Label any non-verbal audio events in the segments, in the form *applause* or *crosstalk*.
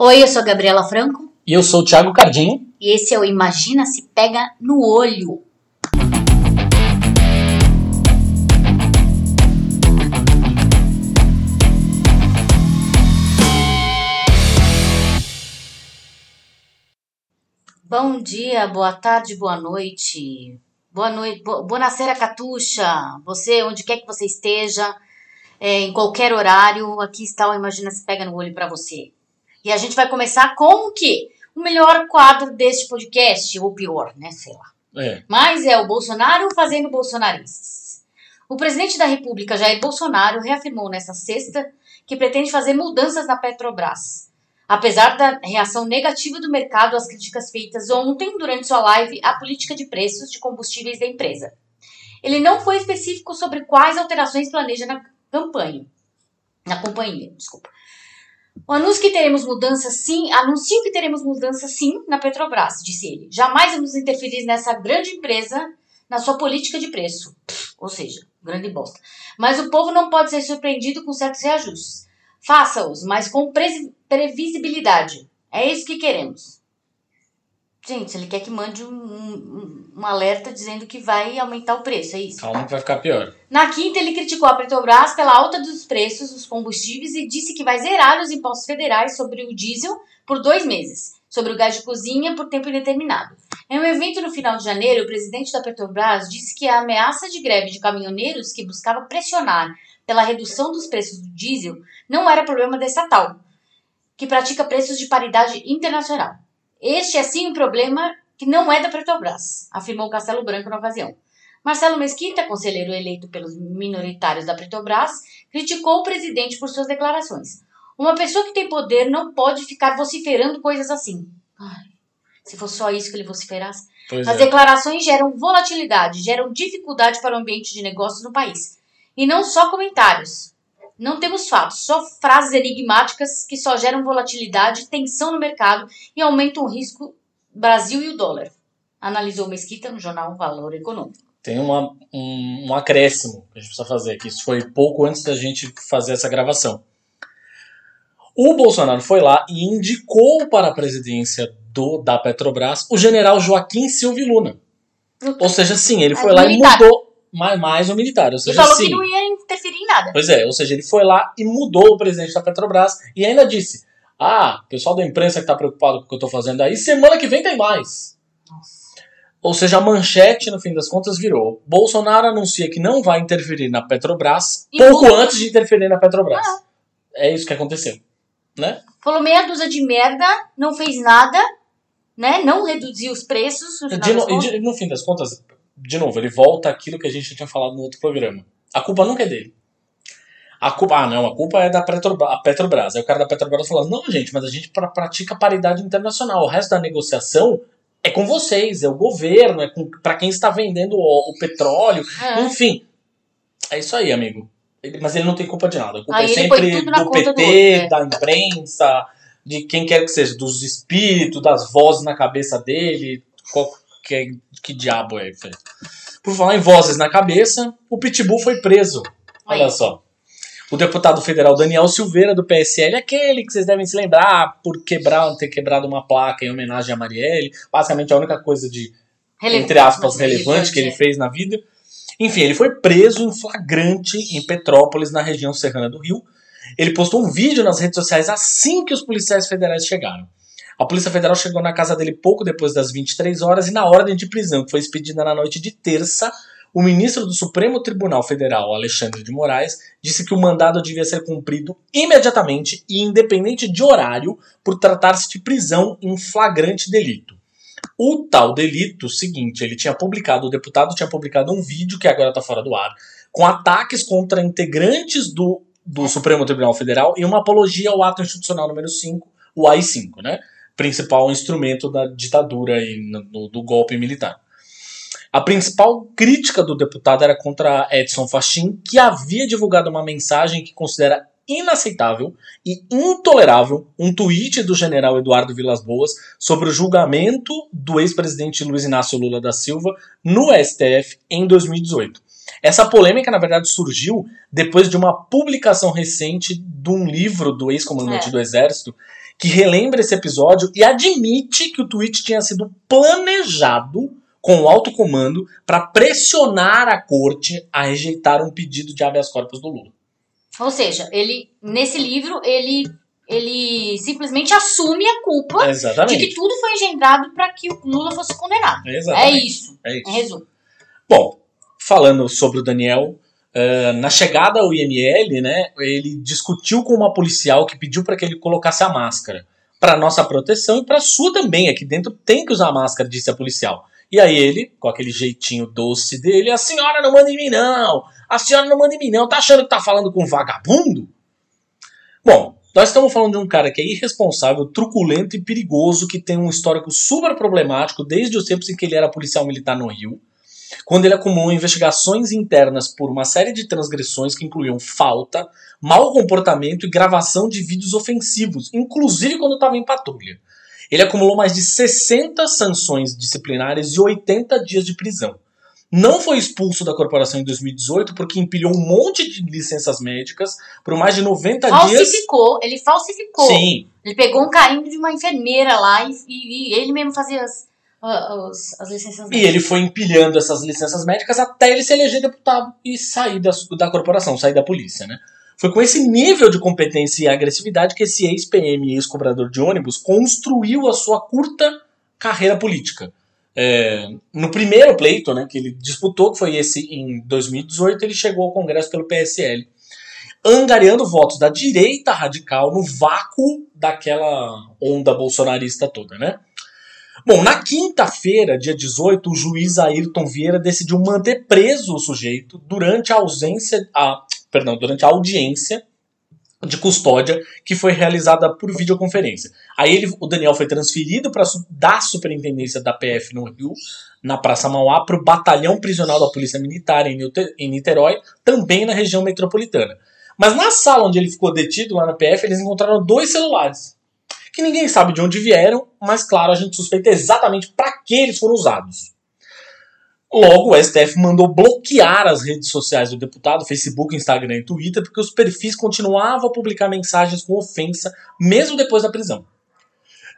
Oi, eu sou a Gabriela Franco E eu sou o Thiago Cardinho. e esse é o Imagina se pega no olho. Bom dia, boa tarde, boa noite. Boa noite, bo buonasera Catuxa. Você, onde quer que você esteja, é, em qualquer horário, aqui está o Imagina se pega no olho para você. E a gente vai começar com o quê? O melhor quadro deste podcast, ou pior, né? Sei lá. É. Mas é o Bolsonaro fazendo bolsonaristas. O presidente da República, Jair Bolsonaro, reafirmou nesta sexta que pretende fazer mudanças na Petrobras. Apesar da reação negativa do mercado às críticas feitas ontem durante sua live à política de preços de combustíveis da empresa. Ele não foi específico sobre quais alterações planeja na campanha. Na companhia, desculpa. O anúncio que teremos mudança sim, anuncio que teremos mudança sim na Petrobras, disse ele. Jamais vamos interferir nessa grande empresa na sua política de preço. Pff, ou seja, grande bosta. Mas o povo não pode ser surpreendido com certos reajustes. Faça-os, mas com pre- previsibilidade. É isso que queremos. Gente, ele quer que mande um, um- um alerta dizendo que vai aumentar o preço, é isso? Calma que vai ficar pior. Na quinta, ele criticou a Petrobras pela alta dos preços dos combustíveis e disse que vai zerar os impostos federais sobre o diesel por dois meses, sobre o gás de cozinha por tempo indeterminado. Em um evento no final de janeiro, o presidente da Petrobras disse que a ameaça de greve de caminhoneiros que buscava pressionar pela redução dos preços do diesel não era problema da estatal, que pratica preços de paridade internacional. Este é sim um problema que não é da Petrobras, afirmou Castelo Branco na ocasião. Marcelo Mesquita, conselheiro eleito pelos minoritários da Petrobras, criticou o presidente por suas declarações. Uma pessoa que tem poder não pode ficar vociferando coisas assim. Ai, se fosse só isso que ele vociferasse. Pois As é. declarações geram volatilidade, geram dificuldade para o ambiente de negócios no país. E não só comentários. Não temos fatos, só frases enigmáticas que só geram volatilidade, tensão no mercado e aumentam o risco Brasil e o dólar. Analisou Mesquita no jornal Valor Econômico. Tem uma, um, um acréscimo que a gente precisa fazer, que isso foi pouco antes da gente fazer essa gravação. O Bolsonaro foi lá e indicou para a presidência do, da Petrobras o general Joaquim Silvio Luna. Ou seja, sim, ele foi É, lá militar. e mudou mais, mais um militar. Ou E seja, falou sim. que não ia interferir em nada. Pois é, ou seja, ele foi lá e mudou o presidente da Petrobras e ainda disse: Ah, pessoal da imprensa que tá preocupado com o que eu tô fazendo aí, semana que vem tem mais. Ou seja, a manchete, no fim das contas, virou: Bolsonaro anuncia que não vai interferir na Petrobras E pouco muda. antes de interferir na Petrobras. É isso que aconteceu. Né? Falou meia dúzia de merda, não fez nada, né? Não reduziu os preços. No, e de- no fim das contas, de novo, ele volta àquilo que a gente já tinha falado no outro programa. A culpa nunca é dele. A culpa, ah, não, a culpa é da Petrobras. A Petrobras. Aí o cara da Petrobras falou: não, gente, mas a gente pra- pratica paridade internacional. O resto da negociação é com vocês, é o governo, é para quem está vendendo o, o petróleo. É. Enfim, é isso aí, amigo. Ele- mas ele não tem culpa de nada. A culpa Aí é sempre do do PT, outro, é. da imprensa, de quem quer que seja, dos espíritos, das vozes na cabeça dele. Qual, que, que diabo é? Por falar em vozes na cabeça, o Pitbull foi preso. Olha Aí. só. O deputado federal Daniel Silveira, do PSL, aquele que vocês devem se lembrar por quebrar, ter quebrado uma placa em homenagem a Marielle. Basicamente, a única coisa de Relevante, entre aspas, mas relevante que ele é. fez na vida. Enfim, ele foi preso em flagrante em Petrópolis, na região serrana do Rio. Ele postou um vídeo nas redes sociais assim que os policiais federais chegaram. A Polícia Federal chegou na casa dele pouco depois das 23 horas e na ordem de prisão, que foi expedida na noite de terça, o ministro do Supremo Tribunal Federal, Alexandre de Moraes, disse que o mandado devia ser cumprido imediatamente e independente de horário, por tratar-se de prisão em flagrante delito. O tal delito, seguinte, ele tinha publicado, o deputado tinha publicado um vídeo, que agora está fora do ar, com ataques contra integrantes do, do Supremo Tribunal Federal e uma apologia ao ato institucional número 5, o AI-5, né? Principal instrumento da ditadura e no- do golpe militar. A principal crítica do deputado era contra Edson Fachin, que havia divulgado uma mensagem que considera inaceitável e intolerável um tweet do general Eduardo Vilas Boas sobre o julgamento do ex-presidente Luiz Inácio Lula da Silva no STF em 2018. Essa polêmica, na verdade, surgiu depois de uma publicação recente de um livro do ex-comandante É. do Exército que relembra esse episódio e admite que o tweet tinha sido planejado com o alto comando para pressionar a corte a rejeitar um pedido de habeas corpus do Lula. Ou seja, ele nesse livro ele ele simplesmente assume a culpa de Exatamente. que tudo foi engendrado para que o Lula fosse condenado. É Exatamente. isso, É isso. em resumo. Bom, falando sobre o Daniel, eh, na chegada ao IML, né, ele discutiu com uma policial que pediu para que ele colocasse a máscara. Para nossa proteção e para sua também. Aqui dentro tem que usar máscara, disse a policial. E aí ele, com aquele jeitinho doce dele, a senhora não manda em mim não. A senhora não manda em mim não. Tá achando que tá falando com um vagabundo? Bom, nós estamos falando de um cara que é irresponsável, truculento e perigoso, que tem um histórico super problemático desde os tempos em que ele era policial militar no Rio quando ele acumulou investigações internas por uma série de transgressões que incluíam falta, mau comportamento e gravação de vídeos ofensivos, inclusive quando estava em patrulha. Ele acumulou mais de 60 sanções disciplinares e 80 dias de prisão. Não foi expulso da corporação em 2018 porque empilhou um monte de licenças médicas por mais de 90 dias. Falsificou, ele falsificou. Sim, Ele pegou um carimbo de uma enfermeira lá e, e- e ele mesmo fazia as, as, as licenças E ele foi empilhando essas licenças médicas até ele se eleger deputado e sair da, da corporação, sair da polícia, né? Foi com esse nível de competência e agressividade que esse ex-PM e ex-cobrador de ônibus construiu a sua curta carreira política. É, no primeiro pleito né, que ele disputou, que foi esse em 2018, ele chegou ao Congresso pelo PSL, angariando votos da direita radical no vácuo daquela onda bolsonarista toda, né? Bom, na quinta-feira, dia 18, o juiz Ayrton Vieira decidiu manter preso o sujeito durante a ausência, a, perdão, durante a audiência de custódia que foi realizada por videoconferência. Aí ele, o Daniel foi transferido para da superintendência da PF no Rio, na Praça Mauá, para o batalhão prisional da Polícia Militar em em Niterói, também na região metropolitana. Mas na sala onde ele ficou detido, lá na PF, eles encontraram dois celulares que ninguém sabe de onde vieram, mas claro, a gente suspeita exatamente para que eles foram usados. Logo, o STF mandou bloquear as redes sociais do deputado, Facebook, Instagram e Twitter, porque os perfis continuavam a publicar mensagens com ofensa, mesmo depois da prisão.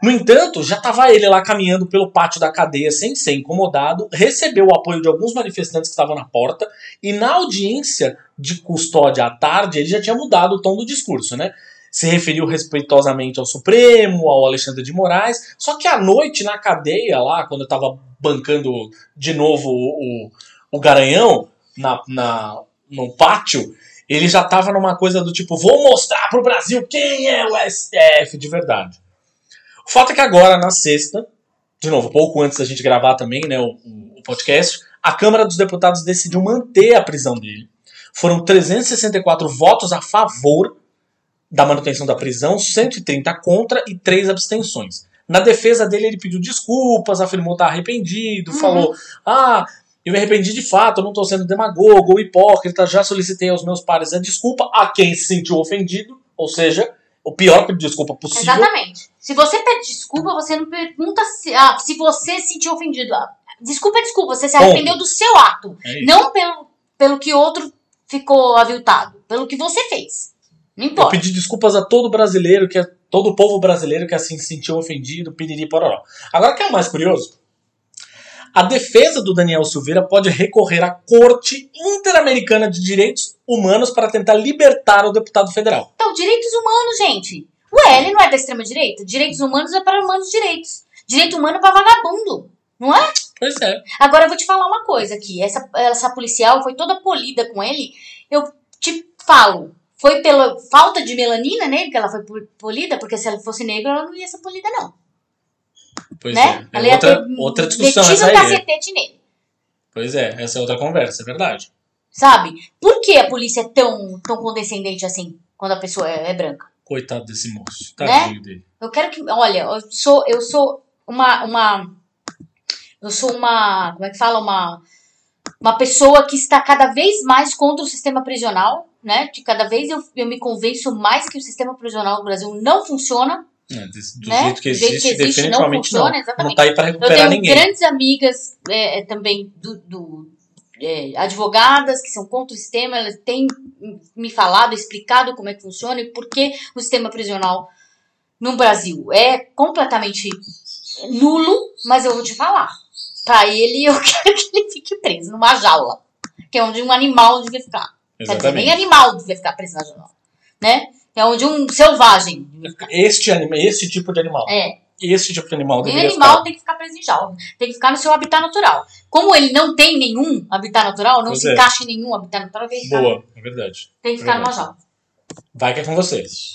No entanto, já estava ele lá caminhando pelo pátio da cadeia sem ser incomodado, recebeu o apoio de alguns manifestantes que estavam na porta, e na audiência de custódia à tarde, ele já tinha mudado o tom do discurso, né? Se referiu respeitosamente ao Supremo, ao Alexandre de Moraes, só que à noite na cadeia lá, quando eu tava bancando de novo o, o, Garanhão na, na, no pátio, ele já tava numa coisa do tipo, vou mostrar pro Brasil quem é o STF de verdade. O fato é que agora, na sexta, de novo, pouco antes da gente gravar também né, o, o podcast, a Câmara dos Deputados decidiu manter a prisão dele. Foram 364 votos a favor da manutenção da prisão, 130 contra e 3 abstenções. Na defesa dele, ele pediu desculpas, afirmou estar arrependido, Uhum. falou: Ah, eu me arrependi de fato, eu não estou sendo demagogo ou hipócrita, já solicitei aos meus pares a desculpa a quem se sentiu ofendido, ou seja, o pior pedido de desculpa possível. Exatamente. Se você pede desculpa, você não pergunta se, ah, se você se sentiu ofendido. Ah, Desculpa é desculpa, você se Ponto. arrependeu do seu ato. É. Não pelo, pelo que outro ficou aviltado. Pelo que você fez. Não Eu importa. pedi desculpas a todo brasileiro, que é todo o povo brasileiro que assim se sentiu ofendido, piriri pororó. Agora, o que é o mais curioso? A defesa do Daniel Silveira pode recorrer à Corte Interamericana de Direitos Humanos para tentar libertar o deputado federal. Então, direitos humanos, gente. Ué, ele não é da extrema-direita? Direitos humanos é para humanos direitos. Direito humano é para vagabundo. Não é? Pois é. Agora eu vou te falar uma coisa aqui. Essa, essa policial foi toda polida com ele. Eu te falo. Foi pela falta de melanina nele que ela foi polida, porque se ela fosse negra, ela não ia ser polida, não. Pois né? é. É outra, outra discussão essa aí. cacetete nele. Pois é, essa é outra conversa, é verdade. Sabe? Por que a polícia é tão, tão condescendente assim quando a pessoa é, é branca? Coitado desse moço. Né? Tadinho dele. Eu quero que. Olha, eu sou, eu sou uma. uma eu sou uma. Como é que fala? Uma, uma pessoa que está cada vez mais contra o sistema prisional, né? Que cada vez eu, eu me convenço mais que o sistema prisional no Brasil não funciona. É, do Né? jeito que Do jeito existe, que existe, definitivamente não. funciona, Não, exatamente. tá aí para Eu recuperar tenho ninguém. grandes amigas é, é, também do, do- é, advogadas que são contra o sistema, elas têm me falado, explicado como é que funciona e por que o sistema prisional no Brasil é completamente nulo, mas eu vou te falar. Pra ele, eu *laughs* quero que ele fique preso numa jaula, que é onde um animal devia ficar. Quer dizer, nem Exatamente. animal devia ficar preso na jaula, né? É onde um selvagem. Este, anima, este tipo de animal. É, Este tipo de animal nem animal ficar. tem que ficar preso em jaula. Tem que ficar no seu habitat natural. Como ele não tem nenhum habitat natural, não Pois se é. encaixa em nenhum habitat natural, tem que ficar, Boa, é verdade. tem que ficar numa Verdade. jaula. Vai que é com vocês.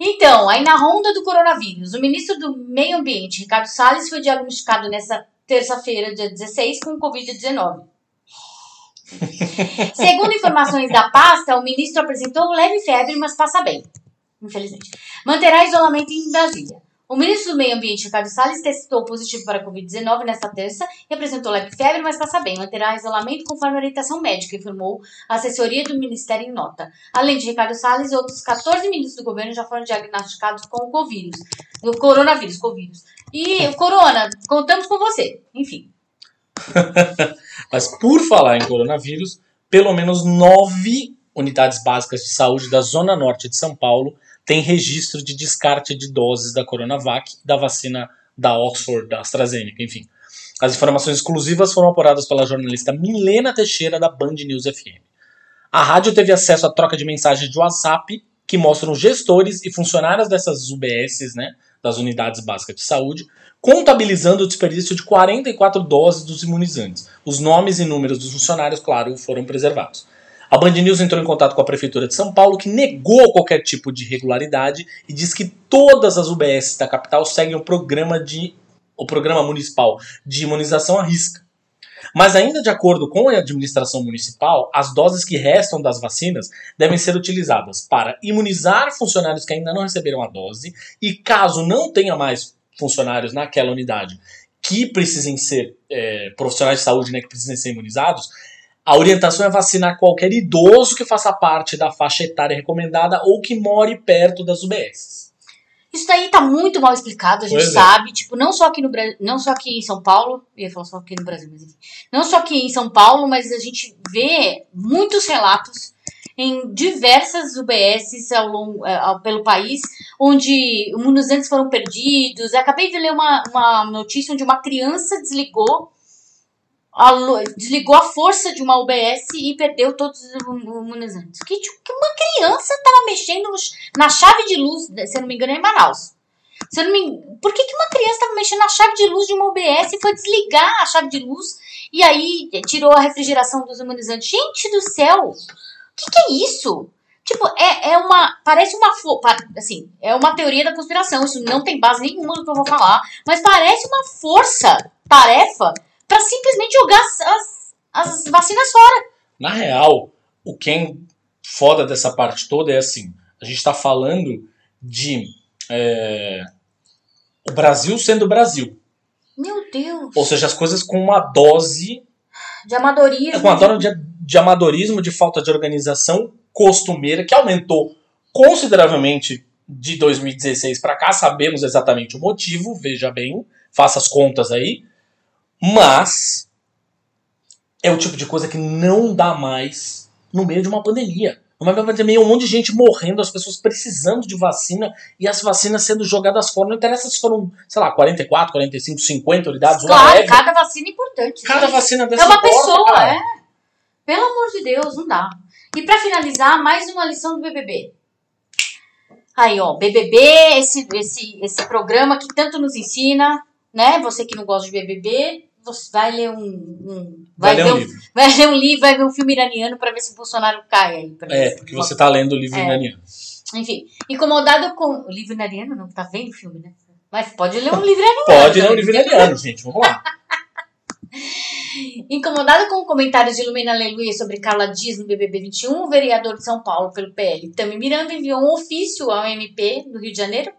Então, aí na ronda do coronavírus, o ministro do Meio Ambiente, Ricardo Salles, foi diagnosticado nessa terça-feira, dia 16, com Covid-19. Segundo informações da pasta, o ministro apresentou leve febre, mas passa bem. Infelizmente. Manterá isolamento em Brasília. O ministro do Meio Ambiente, Ricardo Salles, testou positivo para a Covid-19 nesta terça e apresentou leve febre, mas passa bem. Manterá isolamento conforme orientação médica, informou a assessoria do Ministério em nota. Além de Ricardo Salles, outros 14 ministros do governo já foram diagnosticados com o Covid, o coronavírus, Covid. E o corona, contamos com você. Enfim. *laughs* Mas por falar em coronavírus, pelo menos nove unidades básicas de saúde da Zona Norte de São Paulo têm registro de descarte de doses da Coronavac da vacina da Oxford, da AstraZeneca, enfim. As informações exclusivas foram apuradas pela jornalista Milena Teixeira, da Band News FM. A rádio teve acesso à troca de mensagens de WhatsApp que mostram gestores e funcionários dessas UBSs, né, das unidades básicas de saúde, contabilizando o desperdício de 44 doses dos imunizantes. Os nomes e números dos funcionários, claro, foram preservados. A Band News entrou em contato com a Prefeitura de São Paulo, que negou qualquer tipo de irregularidade e diz que todas as UBS da capital seguem o programa, de, o programa municipal de imunização à risca. Mas ainda de acordo com a administração municipal, as doses que restam das vacinas devem ser utilizadas para imunizar funcionários que ainda não receberam a dose e caso não tenha mais funcionários naquela unidade que precisem ser é, profissionais de saúde, né, que precisem ser imunizados, a orientação é vacinar qualquer idoso que faça parte da faixa etária recomendada ou que more perto das UBS. Isso daí tá muito mal explicado, a gente Pois é. sabe, tipo, não só aqui no Brasil, não só aqui em São Paulo, ia falar só aqui no Brasil, mas enfim. Não só aqui em São Paulo, mas a gente vê muitos relatos em diversas UBSs ao longo, eh, ao- pelo país, onde imunizantes foram perdidos. Eu acabei de ler uma, uma notícia onde uma criança desligou a, desligou a força de uma UBS e perdeu todos os imu- imunizantes. Que, que uma criança tava mexendo na chave de luz, se eu não me engano, é em Manaus. Se eu não me engano, por que, que uma criança tava mexendo na chave de luz de uma UBS e foi desligar a chave de luz e aí tirou a refrigeração dos imunizantes? Gente do céu! O que, que é isso? Tipo, é, é uma. Parece uma. Assim, é uma teoria da conspiração. Isso não tem base nenhuma no que eu vou falar. Mas parece uma força-tarefa pra simplesmente jogar as, as, as vacinas fora. Na real, o que é foda dessa parte toda é assim: a gente tá falando de é, o Brasil sendo o Brasil. Meu Deus. Ou seja, as coisas com uma dose De amadorismo. com uma dose de, de amadorismo, de falta de organização costumeira, que aumentou consideravelmente de 2016 para cá. Sabemos exatamente o motivo, veja bem, faça as contas aí. Mas é o tipo de coisa que não dá mais no meio de uma pandemia. Numa pandemia, um monte de gente morrendo, as pessoas precisando de vacina e as vacinas sendo jogadas fora. Não interessa se foram, sei lá, 44, 45, 50 unidades, Claro, cada vacina é importante. Cada gente. vacina dessa É uma pessoa, cara. é. Pelo amor de Deus, não dá. E pra finalizar, mais uma lição do BBB. Aí, ó, BBB, esse, esse, esse programa que tanto nos ensina, né? Você que não gosta de BBB, você vai ler um. um- Vai, ler ver um um, livro. *laughs* vai ler um livro, vai ver um filme iraniano pra ver se o Bolsonaro cai aí. É, ver porque você tá lendo o livro É. iraniano. Enfim, incomodado com. O livro iraniano não, tá vendo o filme, né? Mas pode ler um livro *laughs* iraniano. Pode ler o também. livro iraniano, gente. Vamos lá. *laughs* Incomodado com comentários de Lumena Aleluia sobre Carla Dias no BBB 21, o vereador de São Paulo pelo PL, Tami Miranda, enviou um ofício ao MP do Rio de Janeiro,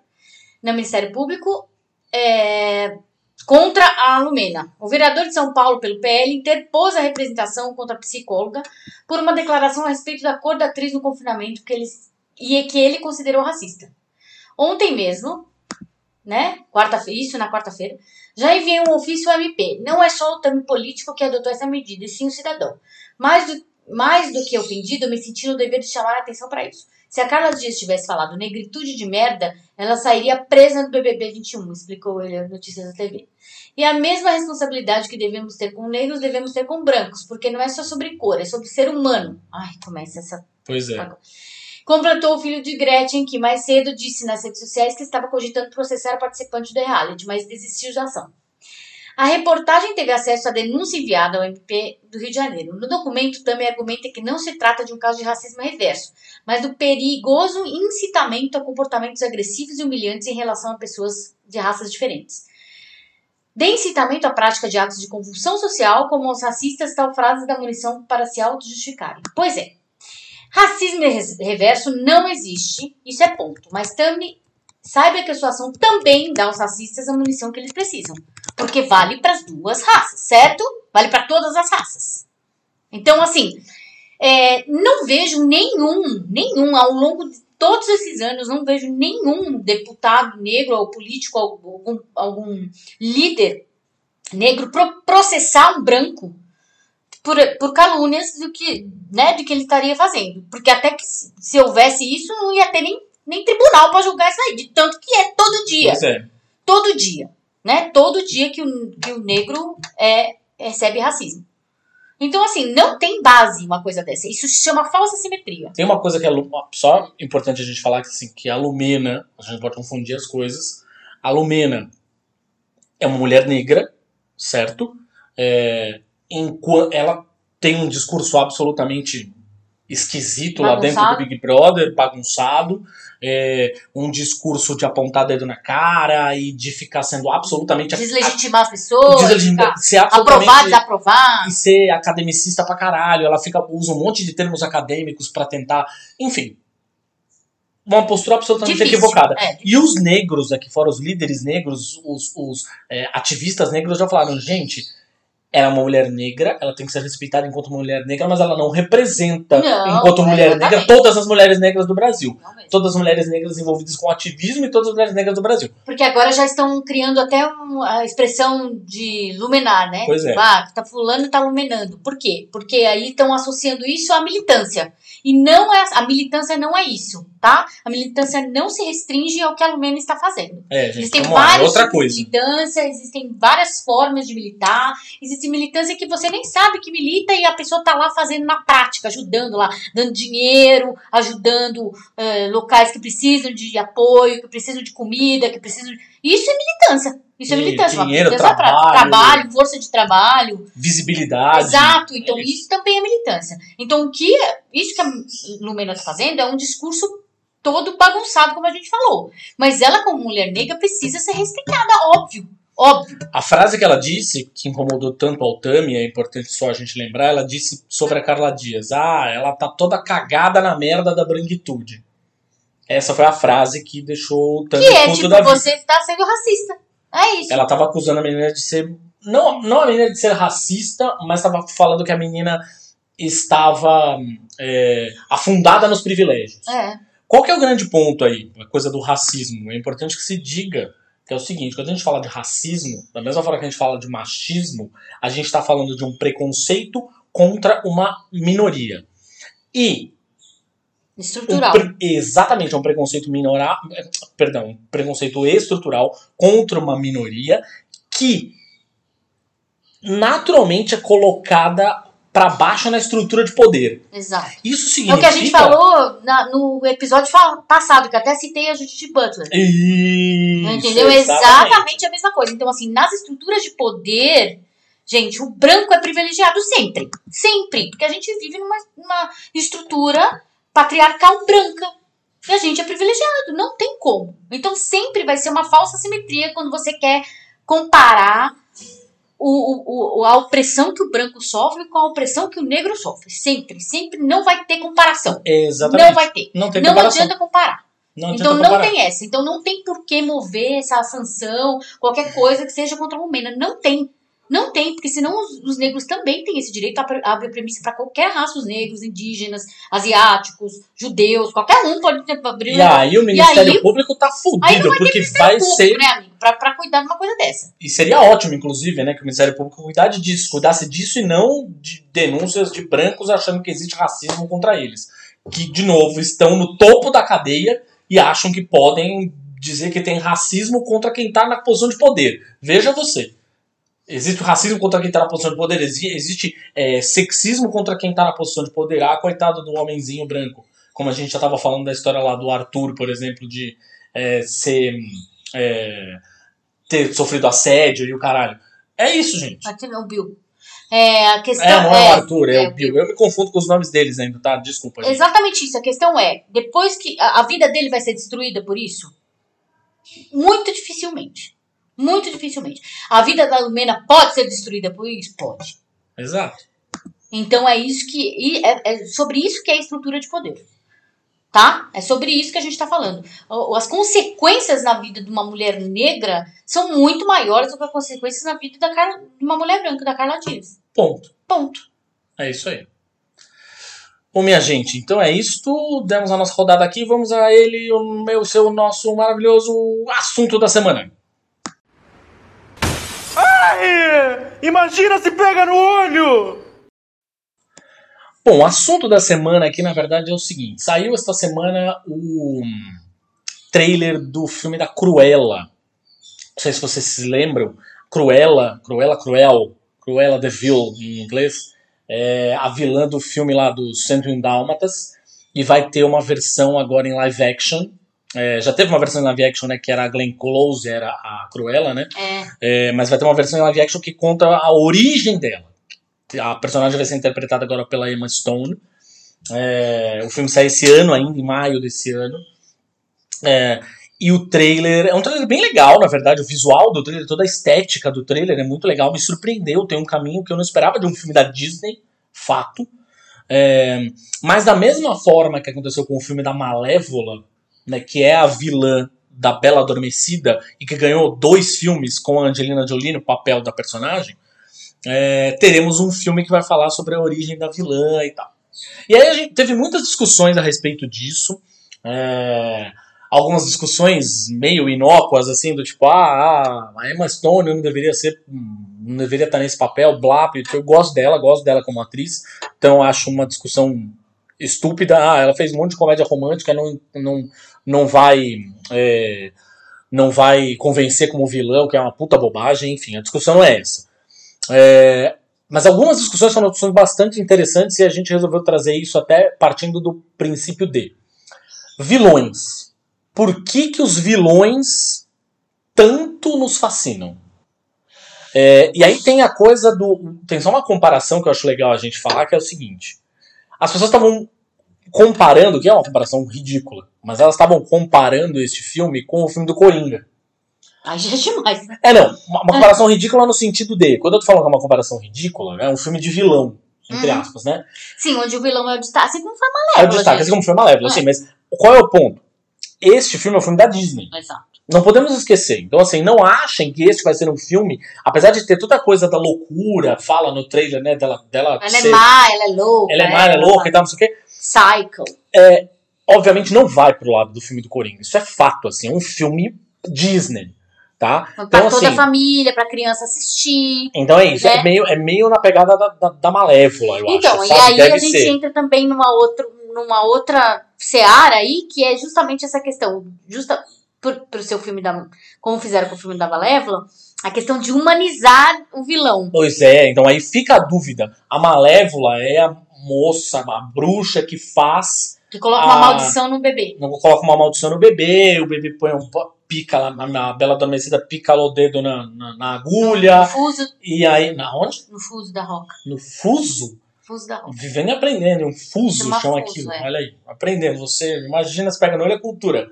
no Ministério Público, é, contra a Lumena. O vereador de São Paulo pelo PL interpôs a representação contra a psicóloga por uma declaração a respeito da cor da atriz no confinamento que ele, e que ele considerou racista. Ontem mesmo, né? Quarta isso na quarta-feira. Já enviei um ofício ao MP. Não é só o termo político que adotou essa medida, e sim o cidadão. Mais do, mais do que ofendido, eu me senti no dever de chamar a atenção para isso. Se a Carla Dias tivesse falado negritude de merda, ela sairia presa no BBB 21, explicou ele às notícias da TV. E a mesma responsabilidade que devemos ter com negros, devemos ter com brancos, porque não é só sobre cor, é sobre ser humano. Ai, começa essa. Pois é. Completou o filho de Gretchen, que mais cedo disse nas redes sociais que estava cogitando processar participante do reality, mas desistiu da ação. A reportagem teve acesso à denúncia enviada ao MP do Rio de Janeiro. No documento também argumenta que não se trata de um caso de racismo reverso, mas do perigoso incitamento a comportamentos agressivos e humilhantes em relação a pessoas de raças diferentes. De incitamento à prática de atos de convulsão social, como os racistas, tal frase da munição para se auto-justificarem. Pois é, Racismo reverso não existe, isso é ponto. Mas também saiba que a sua ação também dá aos racistas a munição que eles precisam. Porque vale para as duas raças, certo? Vale para todas as raças. Então, assim, é, não vejo nenhum, nenhum, ao longo de todos esses anos, não vejo nenhum deputado negro ou político, algum, algum líder negro processar um branco por, por calúnias do que, né, de que ele estaria fazendo. Porque até que se, se houvesse isso, não ia ter nem, nem tribunal para julgar isso aí. De tanto que é todo dia. É. Todo dia. Né? Todo dia que o, que o negro é, recebe racismo. Então, assim, não tem base uma coisa dessa. Isso se chama falsa simetria. Tem uma coisa que é só importante a gente falar que, assim, que a Lumena, a gente pode confundir as coisas. A Lumena é uma mulher negra, certo? É, enquanto ela tem um discurso absolutamente esquisito bagunçado. lá dentro do Big Brother, bagunçado, é, um discurso de apontar dedo na cara e de ficar sendo absolutamente deslegitimar as pessoas, deslegitimar, ser aprovar, desaprovar e ser academicista pra caralho. Ela fica usa um monte de termos acadêmicos para tentar, enfim, uma postura absolutamente Difícil, equivocada. É. E os negros aqui fora, os líderes negros, os, os é, ativistas negros já falaram, gente, ela é uma mulher negra, ela tem que ser respeitada enquanto mulher negra, mas ela não representa, não, enquanto mulher exatamente. negra, todas as mulheres negras do Brasil. Todas as mulheres negras envolvidas com ativismo e todas as mulheres negras do Brasil. Porque agora já estão criando até um, a expressão de luminar, né? Pois é. Ah, tá fulano tá luminando. Por quê? Porque aí estão associando isso à militância. E não é a militância não é isso, tá? A militância não se restringe ao que a Lumena está fazendo. É, gente, Existem é vários outra coisa. militância, existem várias formas de militar, existe militância que você nem sabe que milita e a pessoa tá lá fazendo na prática, ajudando lá, dando dinheiro, ajudando eh, locais que precisam de apoio, que precisam de comida, que precisam de... Isso é militância. Isso é militância. dinheiro, militância trabalho. trabalho, força de trabalho. Visibilidade. Exato, então É isso também é militância. Então o que é- isso que a Lumena está fazendo é um discurso todo bagunçado, como a gente falou. Mas ela, como mulher negra, precisa ser respeitada, óbvio. Óbvio. A frase que ela disse, que incomodou tanto ao Tami, é importante só a gente lembrar, ela disse sobre a Carla Dias. Ah, ela tá toda cagada na merda da branquitude. Essa foi a frase que deixou o Tami Que é tipo, você está sendo racista. É isso. Ela tava acusando a menina de ser. Não, não a menina de ser racista, mas tava falando que a menina estava é, afundada nos privilégios. É. Qual que é o grande ponto aí? A coisa do racismo. É importante que se diga que é o seguinte, quando a gente fala de racismo, da mesma forma que a gente fala de machismo, a gente está falando de um preconceito contra uma minoria. E um Estrutural. pre- exatamente, é um preconceito minorar, perdão, um preconceito estrutural contra uma minoria que naturalmente é colocada para baixo na estrutura de poder. Exato. Isso É significa o que a gente falou na- no episódio passado, que até citei a Judith Butler. Isso, Entendeu? Exatamente a mesma coisa. Então, assim, nas estruturas de poder, gente, o branco é privilegiado sempre. Sempre. Porque a gente vive numa, numa estrutura patriarcal branca. E a gente é privilegiado. Não tem como. Então, sempre vai ser uma falsa simetria quando você quer comparar o, o, a opressão que o branco sofre com a opressão que o negro sofre. Sempre. Sempre não vai ter comparação. Exatamente. Não vai ter. Não tem Não comparação. adianta comparar. Não adianta Então não comparar. tem essa. Então não tem por que mover essa sanção, qualquer coisa que seja contra a Lumena. Não tem. Não tem, porque senão os, os negros também têm esse direito, abre a premissa para qualquer raça, os negros, indígenas, asiáticos, judeus, qualquer um pode ter- abrir E aí o Ministério aí- Público tá fudido, porque vai Público, ser. né, amigo? Pra, pra cuidar de uma coisa dessa. E seria ótimo, inclusive, né, que o Ministério Público cuidasse disso, cuidasse disso e não de denúncias de brancos achando que existe racismo contra eles. Que, de novo, estão no topo da cadeia e acham que podem dizer que tem racismo contra quem está na posição de poder. Veja você. Existe o racismo contra quem está na posição de poder, exi- existe é, sexismo contra quem está na posição de poder. Ah, coitado do homenzinho branco. Como a gente já estava falando da história lá do Arthur, por exemplo, de é, ser. é, ter sofrido assédio e o caralho. É isso, gente. Aqui não, Bill. É, a questão É, não é, é, o Arthur, é, é o Bill. Eu me confundo com os nomes deles ainda, tá? Desculpa. gente. Exatamente isso. A questão é, depois que a, a vida dele vai ser destruída por isso? Muito dificilmente. Muito dificilmente. A vida da Lumena pode ser destruída por isso? Pode. Exato. Então é isso que. e É, é sobre isso que é a estrutura de poder. Tá? É sobre isso que a gente tá falando. As consequências na vida de uma mulher negra são muito maiores do que as consequências na vida da Carla, de uma mulher branca, da Carla Dias. Ponto. Ponto. É isso aí. Bom, minha gente, então é isto. Demos a nossa rodada aqui. Vamos a ele, o meu, seu, nosso maravilhoso assunto da semana. Ai, imagina se pega no olho! Bom, o assunto da semana aqui, na verdade, é o seguinte: saiu esta semana o trailer do filme da Cruella. Não sei se vocês se lembram. Cruella, Cruella Cruel, Cruella de Vil em inglês, é a vilã do filme lá dos 101 Dálmatas. E vai ter uma versão agora em live action. É, já teve uma versão em live action, né? Que era a Glenn Close, era a Cruella, né? É. É, mas vai ter uma versão em live action que conta a origem dela. A personagem vai ser interpretada agora pela Emma Stone. É, o filme sai esse ano ainda, em maio desse ano. É, e o trailer é um trailer bem legal, na verdade. O visual do trailer, toda a estética do trailer é muito legal. Me surpreendeu. Tem um caminho que eu não esperava de um filme da Disney, fato. É, mas da mesma forma que aconteceu com o filme da Malévola, né, que é a vilã da Bela Adormecida e que ganhou dois filmes com a Angelina Jolie no papel da personagem, é, teremos um filme que vai falar sobre a origem da vilã e tal. E aí a gente teve muitas discussões a respeito disso. é, algumas discussões meio inócuas, assim, do tipo, ah, a Emma Stone não deveria ser. não deveria estar nesse papel, blá, eu gosto dela, gosto dela como atriz, então acho uma discussão estúpida. Ah, ela fez um monte de comédia romântica, não, não, não vai. é, não vai convencer como vilão, que é uma puta bobagem, enfim, a discussão não é essa. É, mas algumas discussões foram discussões bastante interessantes e a gente resolveu trazer isso até partindo do princípio de vilões. Por que, que os vilões tanto nos fascinam? É, e aí tem a coisa do. Tem só uma comparação que eu acho legal a gente falar, que é o seguinte. As pessoas estavam comparando, que é uma comparação ridícula, mas elas estavam comparando este filme com o filme do Coringa. Aí já é demais. É, não, uma, uma comparação ridícula no sentido de. Quando eu tô falando que é uma comparação ridícula, é um filme de vilão, entre Uhum. aspas, né? Sim, onde o vilão é o destaque. Assim como foi É o Malévola, destaque, gente. assim como foi Malévola, É. assim, mas qual é o ponto? Este filme é um filme da Disney. Exato. Não podemos esquecer. Então, assim, não achem que este vai ser um filme, apesar de ter toda a coisa da loucura, fala no trailer, né, dela, dela Ela ser- é má, ela é louca. ela é má, ela é louca e tal, não sei o quê. Psycho. Obviamente não vai pro lado do filme do Coringa. Isso é fato, assim, é um filme Disney, tá? Pra Então, toda a assim, família, pra criança assistir. então é isso, é, né? meio, é meio na pegada da, da, da Malévola, eu Então, acho, e sabe? aí Deve a gente ser. entra também numa, outro, numa outra seara aí, que é justamente essa questão, justa pro, seu filme da. Como fizeram com o filme da Malévola, a questão de humanizar o vilão. Pois é, então aí fica a dúvida. A Malévola é a moça, a bruxa que faz, Que coloca Ah. uma maldição no bebê. não coloca uma maldição no bebê, o bebê põe um pica lá, a Bela Adormecida pica lá o dedo na, na, na No agulha, fuso, e aí, na onde? no fuso da roca. No fuso? Fuso da roca. Vivendo e aprendendo, um fuso Chama chama fuso, aquilo, é. olha aí, aprendendo, você imagina, se pega no olho é cultura.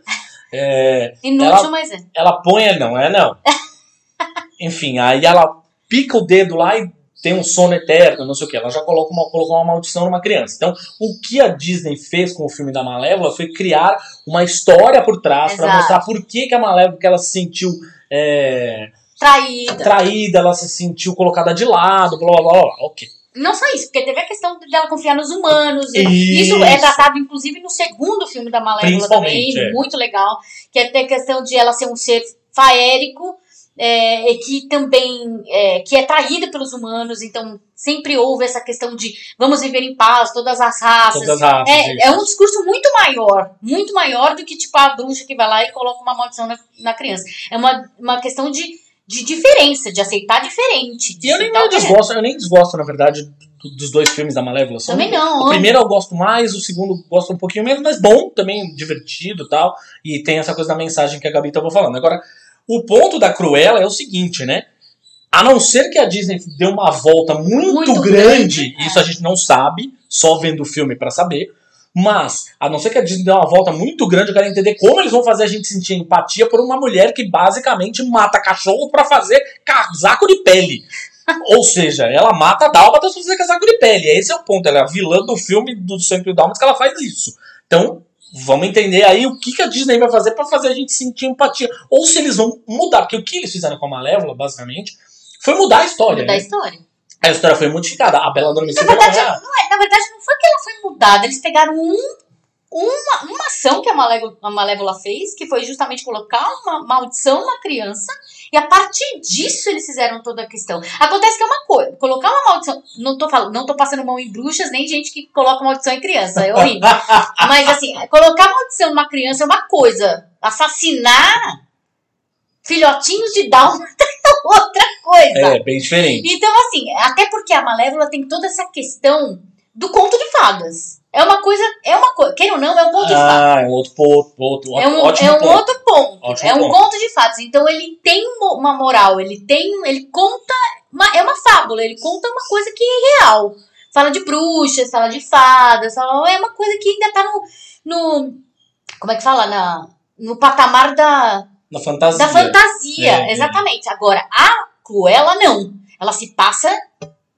É, Inútil, Ela- mas é. ela põe, não, é não. *laughs* Enfim, aí ela pica o dedo lá e tem um sono eterno, não sei o que. Ela já coloca uma, colocou uma maldição numa criança. Então, o que a Disney fez com o filme da Malévola foi criar uma história por trás para mostrar por que, que a Malévola que ela se sentiu é, traída. traída, ela se sentiu colocada de lado, blá blá blá, blá. ok. Não só isso, porque teve a questão dela confiar nos humanos. Isso, é Isso. tratado, inclusive, no segundo filme da Malévola também, é. muito legal. Que é ter a questão de ela ser um ser faérico, é, e que também é, que é traída pelos humanos, então sempre houve essa questão de vamos viver em paz, todas as raças. Todas as raças. É, é um discurso muito maior, muito maior do que tipo a bruxa que vai lá e coloca uma maldição na, na criança. É uma, uma questão de, de diferença, de aceitar diferente. De E eu nem, é. desgosto, eu nem desgosto, na verdade, do- dos dois filmes da Malévola. São- Também não. O amo. primeiro eu gosto mais, o segundo gosto um pouquinho menos, mas bom, também divertido e tal. E tem essa coisa da mensagem que a Gabi tava falando. Agora, o ponto da Cruella é o seguinte, né? A não ser que a Disney dê uma volta muito, Muito grande, grande, é. isso a gente não sabe, só vendo o filme pra saber. Mas, a não ser que a Disney dê uma volta muito grande, eu quero entender como eles vão fazer a gente sentir empatia por uma mulher que basicamente mata cachorro pra fazer casaco de pele. *laughs* Ou seja, ela mata dálmatas pra fazer casaco de pele. Esse é o ponto. Ela é a vilã do filme do 101 Dálmatas que ela faz isso. Então, vamos entender aí o que, que a Disney vai fazer pra fazer a gente sentir empatia. Ou se eles vão mudar. Porque o que eles fizeram com a Malévola, basicamente, foi mudar a história. da né? história. A história foi modificada. A Bela Adormecida Na verdade, não é a- é, verdade, não foi que ela foi mudada. Eles pegaram um, uma, uma ação que a Malévola, a Malévola fez, que foi justamente colocar uma maldição na criança. E a partir disso eles fizeram toda a questão. Acontece que é uma coisa, colocar uma maldição. Não tô, falando, não tô passando mão em bruxas, nem gente que coloca maldição em criança. É horrível. *laughs* Mas assim, colocar maldição numa criança é uma coisa. Assassinar filhotinhos de Dálmata *laughs* é outra coisa. É, bem diferente. Então, assim, até porque a Malévola tem toda essa questão do conto de fadas. É uma coisa, é uma coisa, queira ou não, é um conto de fadas. Ah, é um outro ponto. outro É um, ótimo é um ponto. outro ponto. Ótimo é um ponto. conto de fadas. Então ele tem uma moral, ele tem, ele conta, uma- é uma fábula, ele conta uma coisa que é real. Fala de bruxas, fala de fadas, fala- é uma coisa que ainda tá no, no como é que fala, na, no patamar da, Na fantasia. da fantasia, É, é. exatamente. Agora, a Cruella não. Ela se passa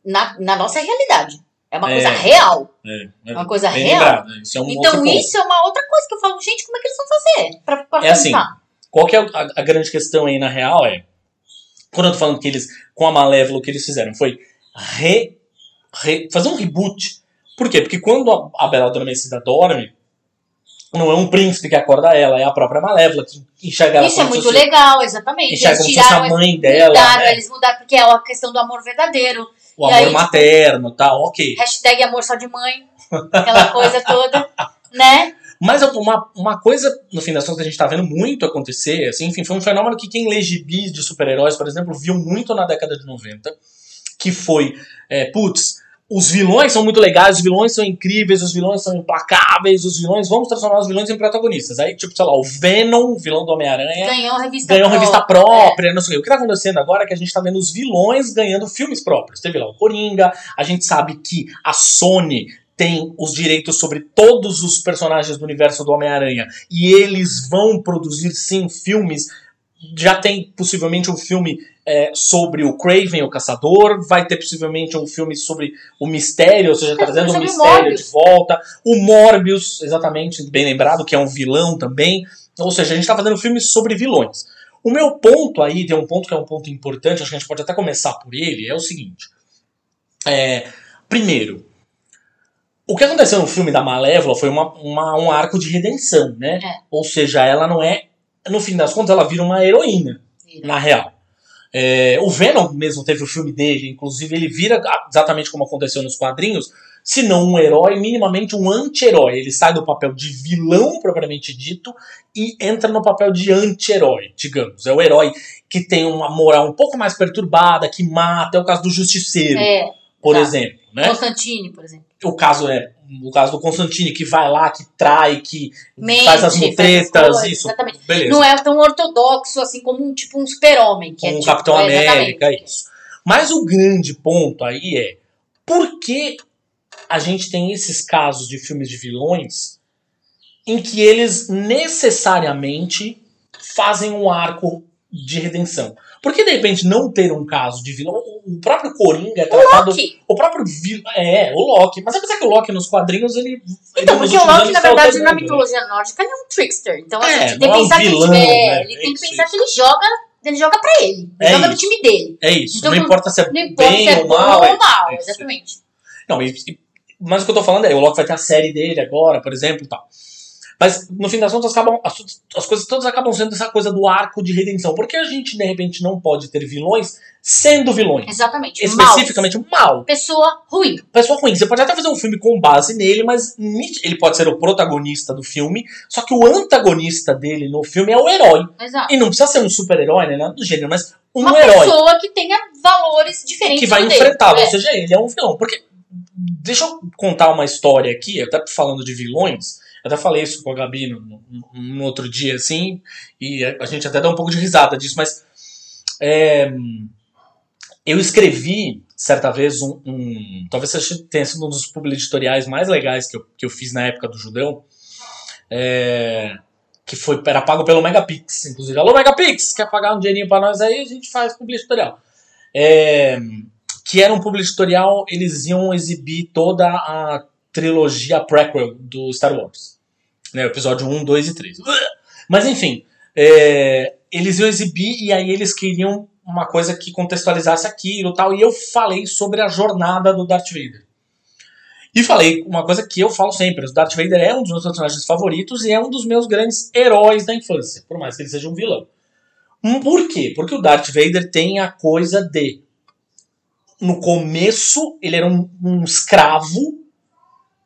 na, na nossa realidade. É uma É. coisa real. É, é Uma coisa real. lembrado, né? Isso é um então, ponto. isso é uma outra coisa que eu falo, gente, como é que eles vão fazer? Pra, pra É assim? Qual que é a, a grande questão aí, na real, é... Quando eu tô falando que eles, com a Malévola, o que eles fizeram foi re, re- fazer um reboot. Por quê? Porque quando a, a Bela Adormecida dorme, não é um príncipe que acorda ela, é a própria Malévola que enxerga ela Isso é muito fosse- legal, exatamente. Enxerga Eles tiraram, a mãe eles dela, mudaram, né? eles mudaram porque é a questão do amor verdadeiro. O amor aí, materno, tá, ok. Hashtag amor só de mãe, aquela coisa toda, *laughs* né? Mas uma, uma coisa, no fim das contas, que a gente tá vendo muito acontecer, assim, enfim, foi um fenômeno que quem lê gibis de super-heróis, por exemplo, viu muito na década de 90, que foi, é, putz, os vilões são muito legais, os vilões são incríveis, os vilões são implacáveis, os vilões, vamos transformar os vilões em protagonistas. Aí, tipo, sei lá, o Venom, o vilão do Homem-Aranha, Ganhou revista ganhou revista própria. própria, não sei o quê. O que tá acontecendo agora é que a gente tá vendo os vilões ganhando filmes próprios. Teve lá o Coringa, a gente sabe que a Sony tem os direitos sobre todos os personagens do universo do Homem-Aranha e eles vão produzir sim filmes. Já tem possivelmente um filme é, sobre o Craven, o Caçador, vai ter possivelmente um filme sobre o Mistério, ou seja, Tem trazendo o Mistério de volta. O Morbius, exatamente, bem lembrado, que é um vilão também. Ou seja, a gente tá fazendo filmes sobre vilões. O meu ponto aí, tem um ponto que é um ponto importante, acho que a gente pode até começar por ele, é o seguinte. É, primeiro, o que aconteceu no filme da Malévola foi uma, uma- um arco de redenção, né? É. Ou seja, ela não é. No fim das contas, ela vira uma heroína, na real. É, o Venom mesmo teve o filme dele, inclusive ele vira exatamente como aconteceu nos quadrinhos, se não um herói, minimamente um anti-herói. Ele sai do papel de vilão propriamente dito e entra no papel de anti-herói, digamos. É o herói que tem uma moral um pouco mais perturbada, que mata, é o caso do Justiceiro, É, por tá. exemplo, né? Constantine, por exemplo. O caso é o caso do Constantine que vai lá, que trai, que Mente, faz as mutretas, isso. exatamente. Beleza. Não é tão ortodoxo assim como um tipo um super-homem. Que é com o tipo, Capitão é, exatamente. América, isso. Mas o grande ponto aí é por que a gente tem esses casos de filmes de vilões em que eles necessariamente fazem um arco de redenção. Por que de repente não ter um caso de vilão? O próprio Coringa é tratado. Loki. O próprio vilão. É, o Loki. Mas apesar que o Loki nos quadrinhos ele. Então, ele porque o Loki, na verdade, na mitologia nórdica, ele é um trickster. Então, a É, gente tem que é pensar que ele, é, né? ele tem que Isso, pensar que ele joga ele joga pra ele. Ele É joga no isso. time dele. É isso. Então, não não- importa se é bem se é ou mal. ou é- mal, é isso. exatamente. Não, e- mas o que eu tô falando é, o Loki vai ter a série dele agora, por exemplo, e tal. Mas, no fim das contas, acabam, as, as coisas todas acabam sendo essa coisa do arco de redenção. Porque a gente, de repente, não pode ter vilões sendo vilões. Exatamente. Especificamente mal. Mal. Pessoa ruim. Pessoa ruim. Você pode até fazer um filme com base nele, mas ele pode ser o protagonista do filme, só que o antagonista dele no filme é o herói. Exato. E não precisa ser um super-herói, né? Nada do gênero, mas um Uma herói. pessoa que tenha valores diferentes que vai dele. enfrentá-lo, É. ou seja, ele é um vilão. Porque, deixa eu contar uma história aqui, até falando de vilões, até falei isso com a Gabi no, no- outro dia, assim, e a, gente até dá um pouco de risada disso, mas é, eu escrevi, certa vez, um, um- talvez tenha sido um dos publi-editoriais mais legais que eu, que eu fiz na época do Judão, é, que foi, era pago pelo Megapix, inclusive. Alô, Megapix, quer pagar um dinheirinho pra nós aí? A gente faz publi-editorial. É, que era um publi-editorial, eles iam exibir toda a trilogia prequel do Star Wars. Né, episódio 1, 2 e 3. Mas enfim, é, eles iam exibir e aí eles queriam uma coisa que contextualizasse aquilo tal. E eu falei sobre a jornada do Darth Vader. E falei uma coisa que eu falo sempre: o Darth Vader é um dos meus personagens favoritos e é um dos meus grandes heróis da infância, por mais que ele seja um vilão. Hum, Por quê? Porque o Darth Vader tem a coisa de. No começo, ele era um, um escravo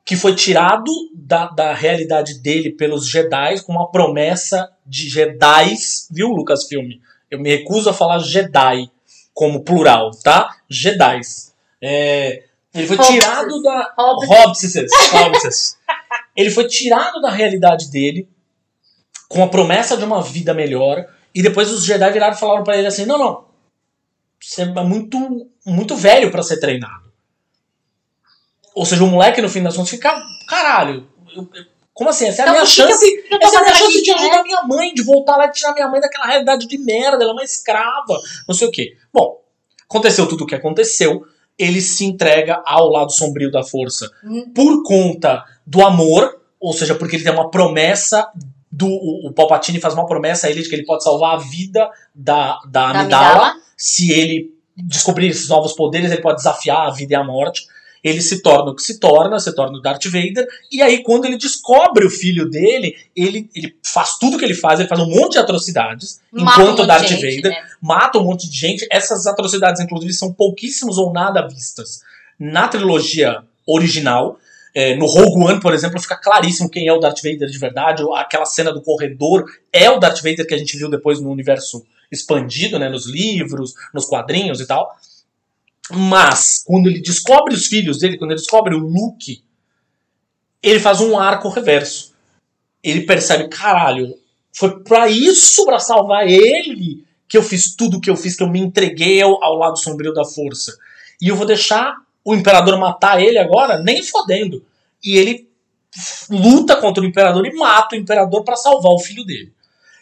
que foi tirado da, da realidade dele pelos Jedi com uma promessa de Jedis, viu, Lucasfilm? Eu me recuso a falar Jedi como plural, tá? Jedis. É, ele foi Hobbits. tirado da. Hobbits. Hobbits. *laughs* ele foi tirado da realidade dele com a promessa de uma vida melhor. E depois os Jedi viraram e falaram pra ele assim: não, não. Você é muito, muito velho pra ser treinado. Ou seja, o moleque no fim das contas fica. Caralho, eu- eu- como assim? Essa é a Então, minha chance. Essa é a minha chance de ajudar né? minha mãe, de voltar lá e tirar minha mãe daquela realidade de merda. Ela é uma escrava, não sei o quê. Bom, aconteceu tudo o que aconteceu. Ele se entrega ao lado sombrio da força Hum. por conta do amor, ou seja, porque ele tem uma promessa do. O, o Palpatine faz uma promessa a ele de que ele pode salvar a vida da, da, Da amidala. amidala. Se ele descobrir esses novos poderes, ele pode desafiar a vida e a morte. Ele se torna o que se torna, se torna o Darth Vader. E aí, quando ele descobre o filho dele, ele, ele faz tudo que ele faz, ele faz um monte de atrocidades, Mata um enquanto monte de Darth gente, Vader né? mata um monte de gente. Essas atrocidades, inclusive, são pouquíssimos ou nada vistas na trilogia original. É, no Rogue One, por exemplo, fica claríssimo quem é o Darth Vader de verdade. Aquela cena do corredor é o Darth Vader que a gente viu depois no universo expandido, né, nos livros, nos quadrinhos e tal. Mas, quando ele descobre os filhos dele, quando ele descobre o Luke, ele faz um arco reverso. Ele percebe, caralho, foi pra isso, pra salvar ele, que eu fiz tudo o que eu fiz, que eu me entreguei ao, ao lado sombrio da força. E eu vou deixar o imperador matar ele agora? Nem fodendo. E ele luta contra o imperador e mata o imperador pra salvar o filho dele.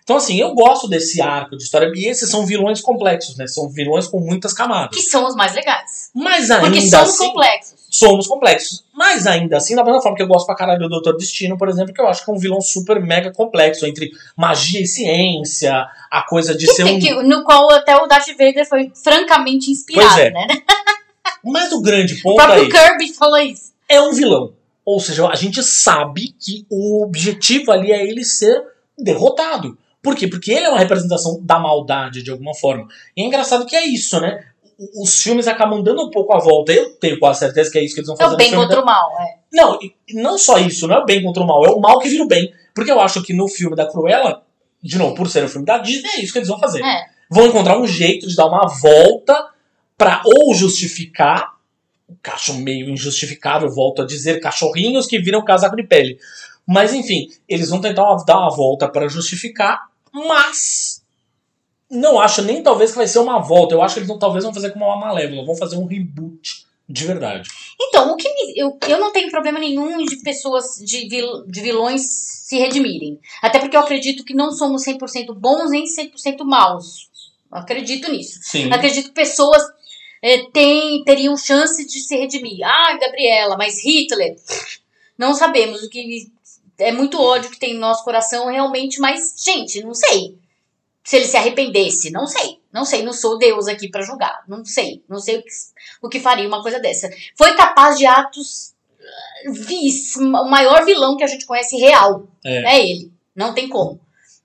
Então, assim, eu gosto desse arco de história. E esses são vilões complexos, né? São vilões com muitas camadas. Que são os mais legais. Mas ainda Porque são assim, complexos. somos complexos. Mas ainda assim, da mesma forma que eu gosto pra caralho do Doutor Destino, por exemplo, que eu acho que é um vilão super mega complexo entre magia e ciência, a coisa de ser um. Que- no qual até o Darth Vader foi francamente inspirado, é. né? *laughs* Mas o grande O ponto próprio aí Kirby falou isso. é um vilão. Ou seja, a gente sabe que o objetivo ali é ele ser derrotado. Por quê? Porque ele é uma representação da maldade, de alguma forma. E é engraçado que é isso, né? O- Os filmes acabam dando um pouco a volta. Eu tenho quase certeza que é isso que eles vão É fazer o no bem contra o mal. É. Não, não só isso, não é o bem contra o mal, é o mal que vira o bem. Porque eu acho que no filme da Cruella, de novo, por ser um filme da Disney, é isso que eles vão fazer. É. Vão encontrar um jeito de dar uma volta pra ou justificar, o cacho meio injustificável, volto a dizer, cachorrinhos que viram casaco de pele. Mas enfim, eles vão tentar uma- dar uma volta para justificar, mas não acho nem talvez que vai ser uma volta. Eu acho que eles não, talvez vão fazer como uma malévola, vão fazer um reboot de verdade. Então, o que me- eu, eu não tenho problema nenhum de pessoas, de, vil- de vilões se redimirem. Até porque eu acredito que não somos 100% bons nem 100% maus. Eu acredito nisso. Sim. Acredito que pessoas eh, têm, teriam chance de se redimir. Ah, Gabriela, mas Hitler. Não sabemos o que. É muito ódio que tem no nosso coração realmente, mas, gente, não sei. Se ele se arrependesse, não sei. Não sei, não sou Deus aqui pra julgar. Não sei. Não sei o que, o que faria uma coisa dessa. Foi capaz de atos vis, o maior vilão que a gente conhece real. É. É ele. Não tem como.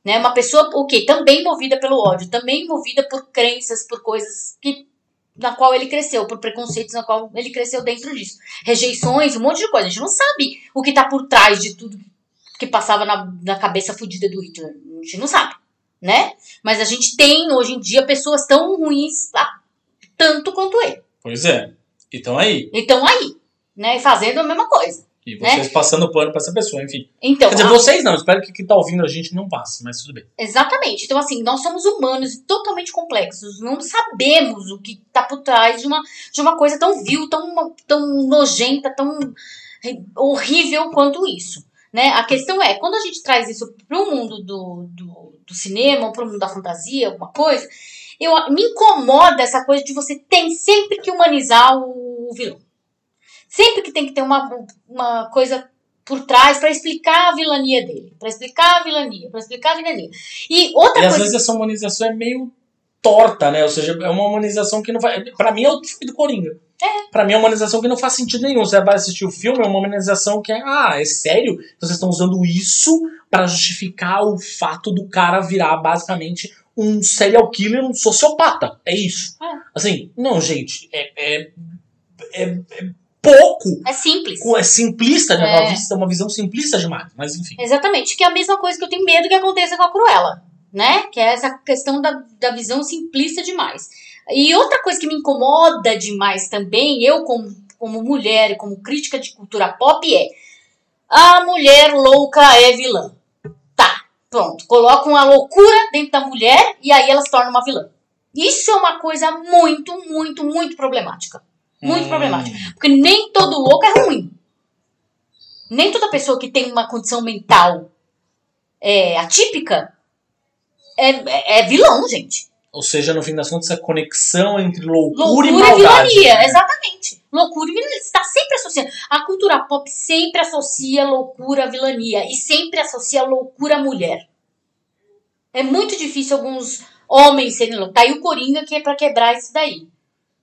Né? Uma pessoa, o quê? Também movida pelo ódio, também movida por crenças, por coisas que na qual ele cresceu, por preconceitos na qual ele cresceu dentro disso. Rejeições, um monte de coisa. A gente não sabe o que tá por trás de tudo que passava na, na cabeça fodida do Hitler. A gente não sabe, né? Mas a gente tem, hoje em dia, pessoas tão ruins ah, tanto quanto ele. Pois é. Então aí. Então aí, né? Fazendo a mesma coisa. E vocês passando pano pra essa pessoa, enfim. Então, Quer dizer, a- vocês não, espero que quem tá ouvindo a gente não passe, mas tudo bem. Exatamente. Então, assim, nós somos humanos e totalmente complexos. Não sabemos o que está por trás de uma, de uma coisa tão vil, tão, tão nojenta, tão horrível quanto isso. Né? A questão é, quando a gente traz isso para o mundo do, do, do cinema, ou para o mundo da fantasia, alguma coisa, eu, me incomoda essa coisa de você tem sempre que humanizar o, o vilão. Sempre que tem que ter uma, uma coisa por trás para explicar a vilania dele, para explicar a vilania, para explicar a vilania. E outra E às coisa, vezes essa humanização é meio torta, né? Ou seja, é uma humanização que não vai. Pra mim é o filme do Coringa. É. Pra mim é uma humanização que não faz sentido nenhum. Você vai assistir o filme, é uma humanização que é. Ah, é sério? Vocês estão usando isso pra justificar o fato do cara virar basicamente um serial killer, um sociopata. É isso. É. Assim, não, gente, é, é, é, é pouco. é simples. É simplista, né? É. Uma, vista, uma visão simplista demais. Mas enfim. Exatamente, que é a mesma coisa que eu tenho medo que aconteça com a Cruella, né? Que é essa questão da, da visão simplista demais. E outra coisa que me incomoda demais também, eu como, como mulher e como crítica de cultura pop, é a mulher louca é vilã. Tá, pronto. Colocam a loucura dentro da mulher e aí ela se torna uma vilã. Isso é uma coisa muito, muito, muito problemática. Muito Hum. problemática. Porque nem todo louco é ruim. Nem toda pessoa que tem uma condição mental é, atípica é, é, é vilão, gente. Ou seja, no fim das contas, essa conexão entre loucura, Loucura e e maldade. vilania, né? exatamente. Loucura e vilania. Está sempre associando. A cultura pop sempre associa loucura à vilania. E sempre associa loucura à mulher. É muito difícil alguns homens serem loucos. Tá aí o Coringa que é pra quebrar isso daí.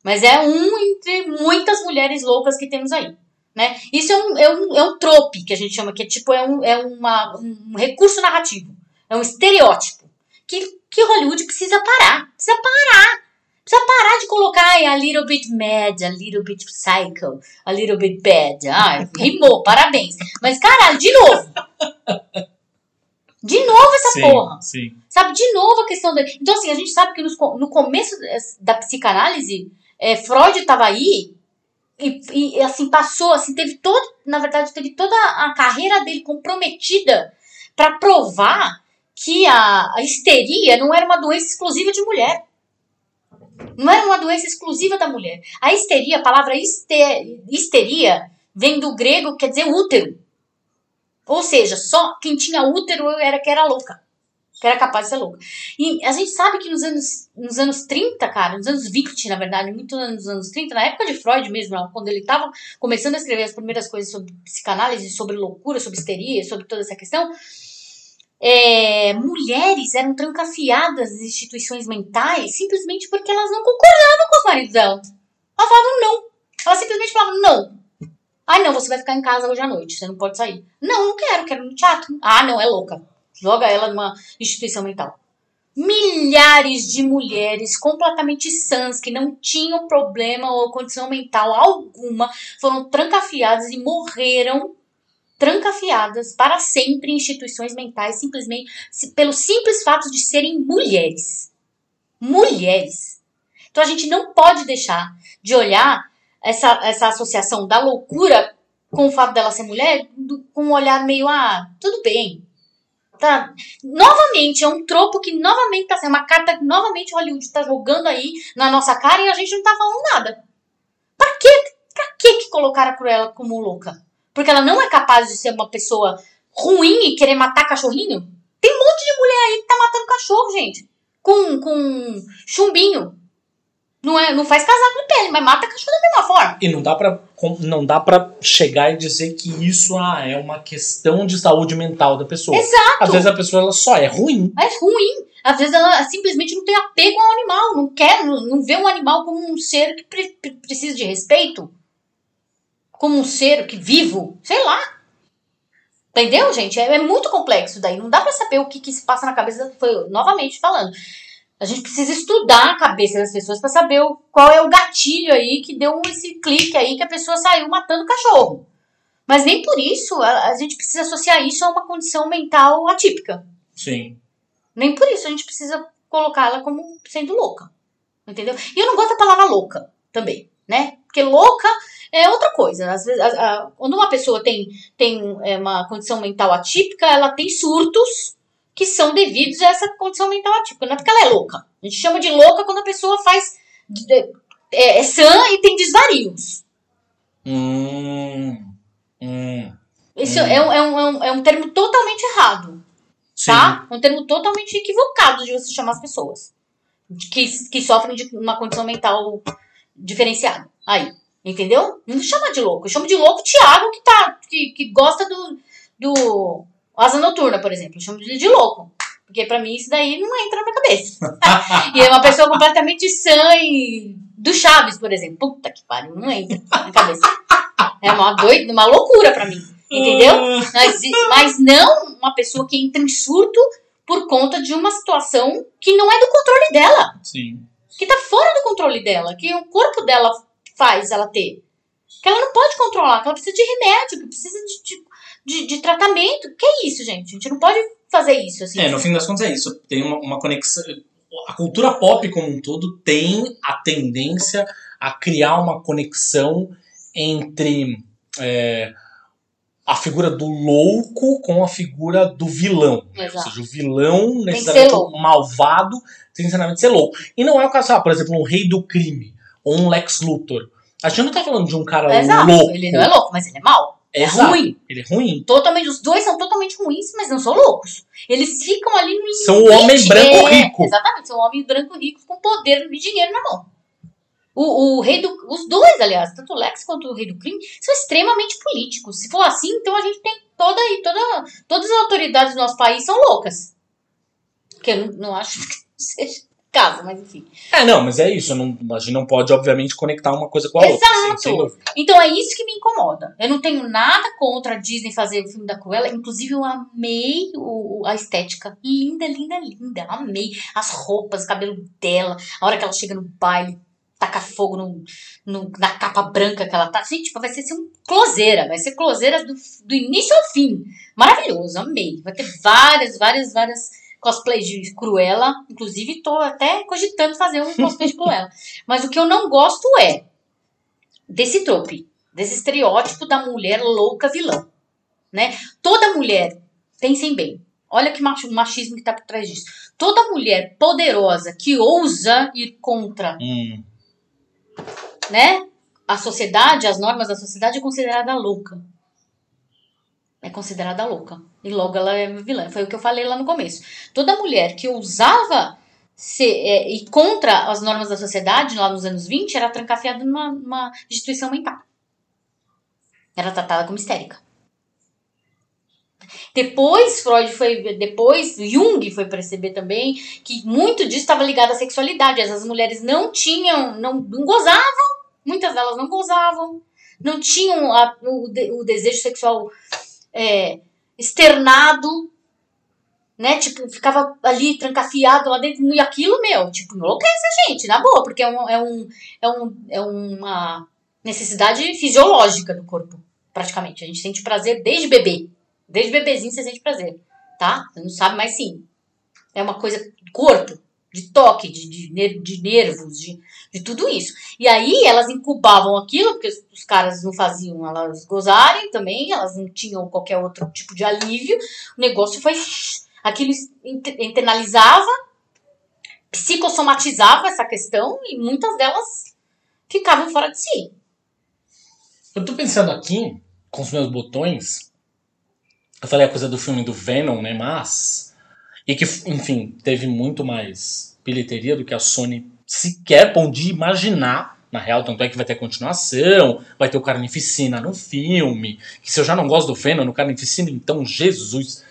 Mas é um entre muitas mulheres loucas que temos aí. Né? Isso é um, é, um, é um trope que a gente chama, que é tipo é um, é uma, um recurso narrativo. É um estereótipo. Que, que Hollywood precisa parar. Precisa parar. Precisa parar de colocar ai, a little bit mad, a little bit psycho, a little bit bad. Ah, *laughs* rimou, parabéns. Mas, caralho, de novo. De novo essa sim, porra. Sim. Sabe, de novo a questão da. Então, assim, a gente sabe que nos no começo da psicanálise, é, Freud estava aí e, e, assim, passou, assim, teve todo. Na verdade, teve toda a carreira dele comprometida para provar que a, a histeria não era uma doença exclusiva de mulher. Não era uma doença exclusiva da mulher. A histeria, a palavra hister, histeria, vem do grego, quer dizer útero. Ou seja, só quem tinha útero era que era louca. Que era capaz de ser louca. E a gente sabe que nos anos, nos anos 30, cara, nos anos 20, na verdade, muito nos anos 30, na época de Freud mesmo, quando ele estava começando a escrever as primeiras coisas sobre psicanálise, sobre loucura, sobre histeria, sobre toda essa questão, é, mulheres eram trancafiadas nas instituições mentais simplesmente porque elas não concordavam com os maridos dela. Elas falavam não. Elas simplesmente falavam não. Ai, não, você vai ficar em casa hoje à noite, você não pode sair. Não, não quero, quero ir no teatro. Ah, não, é louca. Joga ela numa instituição mental. Milhares de mulheres completamente sãs, que não tinham problema ou condição mental alguma, foram trancafiadas e morreram trancafiadas para sempre em instituições mentais, simplesmente si- pelo simples fato de serem mulheres. Mulheres. Então a gente não pode deixar de olhar essa, essa associação da loucura com o fato dela ser mulher do- com um olhar meio, ah, tudo bem. Tá? Novamente, é um tropo que novamente tá sendo uma carta que novamente Hollywood está jogando aí na nossa cara e a gente não tá falando nada. Pra quê? Pra que que colocaram a Cruella como louca? Porque ela não é capaz de ser uma pessoa ruim e querer matar cachorrinho? Tem um monte de mulher aí que tá matando cachorro, gente. Com, com chumbinho. Não, é, não faz casaco de pele, mas mata cachorro da mesma forma. E não dá pra com- não dá para chegar e dizer que isso ah, é uma questão de saúde mental da pessoa. Exato. Às vezes a pessoa ela só é ruim. É ruim. Às vezes ela simplesmente não tem apego ao animal, não quer, não, não vê um animal como um ser que pre- precisa de respeito, como um ser que vivo, sei lá. Entendeu, gente? É, é muito complexo daí. Não dá pra saber o que, que se passa na cabeça. Foi novamente falando. A gente precisa estudar a cabeça das pessoas pra saber o, qual é o gatilho aí que deu esse clique aí que a pessoa saiu matando o cachorro. Mas nem por isso a, a gente precisa associar isso a uma condição mental atípica. Sim. Nem por isso a gente precisa colocá-la como sendo louca. Entendeu? E eu não gosto da palavra louca também, né? Porque louca é outra coisa. Às vezes, a- a- quando uma pessoa tem, tem é, uma condição mental atípica, ela tem surtos que são devidos a essa condição mental atípica. Não é porque ela é louca. A gente chama de louca quando a pessoa faz. É, é sã e tem desvarios. Hum. Hum. Isso Hum. é, um, é, um, é, um, é termo totalmente errado. Sim. tá? Um termo totalmente equivocado de você chamar as pessoas que, que sofrem de uma condição mental diferenciada. Aí, entendeu? Não chama de louco. Eu chamo de louco o Thiago que, tá, que, que gosta do, do Asa Noturna, por exemplo. Eu chamo de, de louco. Porque pra mim isso daí não entra na minha cabeça. *laughs* e é uma pessoa completamente sã e do Chaves, por exemplo. Puta que pariu, não entra na cabeça. É uma doida, uma loucura pra mim. Entendeu? Mas, mas não uma pessoa que entra em surto por conta de uma situação que não é do controle dela. Sim. Que tá fora do controle dela. Que o corpo dela faz ela ter. Que ela não pode controlar. Que ela precisa de remédio. Que precisa de, de, de, de tratamento. Que é isso, gente? A gente não pode fazer isso assim. É, no fim das contas é isso. Tem uma, uma conexão. A cultura pop como um todo tem a tendência a criar uma conexão entre é, a figura do louco com a figura do vilão. Ou Exato. seja, o vilão, necessariamente malvado, tem necessariamente ser louco. E não é o caso, ah, por exemplo, um rei do crime ou um Lex Luthor. A gente não tá falando de um cara Exato. louco. Ele não é louco, mas ele é mau. É Exato. ruim. Ele é ruim. Totalmente, os dois são totalmente ruins, mas não são loucos. Eles ficam ali no. São o homem branco É, rico. Exatamente, são homens branco rico com poder e dinheiro na mão. O, o rei do. Os dois, aliás, tanto o Lex quanto o rei do crime, são extremamente políticos. Se for assim, então a gente tem toda aí, toda, todas as autoridades do nosso país são loucas. Que eu não, não acho *laughs* que seja o caso, mas enfim. É, não, mas é isso. Não, a gente não pode, obviamente, conectar uma coisa com a outra. Exato. sem dúvida. Então é isso que me incomoda. Eu não tenho nada contra a Disney fazer o filme da Cruella. Inclusive, eu amei o- a estética. Linda, linda, linda. Amei. As roupas, o cabelo dela. A hora que ela chega no baile, taca fogo no, no- na capa branca que ela tá. Gente, tipo, vai ser assim, um closeira. Vai ser closeira do, do início ao fim. Maravilhoso, amei. Vai ter várias, várias, várias cosplays de Cruella. Inclusive, tô até cogitando fazer um cosplay de Cruella. *laughs* Mas o que eu não gosto é desse trope, desse estereótipo da mulher louca vilã, né? Toda mulher, pensem bem, olha que machismo que tá por trás disso. Toda mulher poderosa que ousa ir contra, Hum, né, a sociedade, as normas da sociedade é considerada louca. É considerada louca. E logo ela é vilã. Foi o que eu falei lá no começo. Toda mulher que ousava ser, é, ir contra as normas da sociedade, lá nos anos 20, era trancafiada numa, numa instituição mental. Era tratada como histérica. Depois Freud foi, depois Jung foi perceber também que muito disso estava ligado à sexualidade. Essas mulheres não tinham, não, não gozavam, muitas delas não gozavam, não tinham a- o, o desejo sexual é, externado, né? Tipo, ficava ali trancafiado lá dentro e aquilo, meu, tipo, enlouquece a gente, na boa, porque é, um, é, um, é, um, é uma necessidade fisiológica do corpo, praticamente. A gente sente prazer desde bebê. Desde bebezinho você sente prazer, tá? Você não sabe, mas sim. É uma coisa do corpo, de toque, de, de, de nervos, de, de tudo isso. E aí elas incubavam aquilo, porque os, caras não faziam elas gozarem também, elas não tinham qualquer outro tipo de alívio. O negócio foi. *sniffs* Aquilo inter- internalizava, psicossomatizava essa questão e muitas delas ficavam fora de si. Eu tô pensando aqui, com os meus botões. Eu falei a coisa do filme do Venom, né? Mas. E que, enfim, teve muito mais bilheteria do que a Sony sequer podia imaginar. Na real, tanto é que vai ter continuação, vai ter o Carnificina no filme. Que se eu já não gosto do Venom no Carnificina, então, Jesus.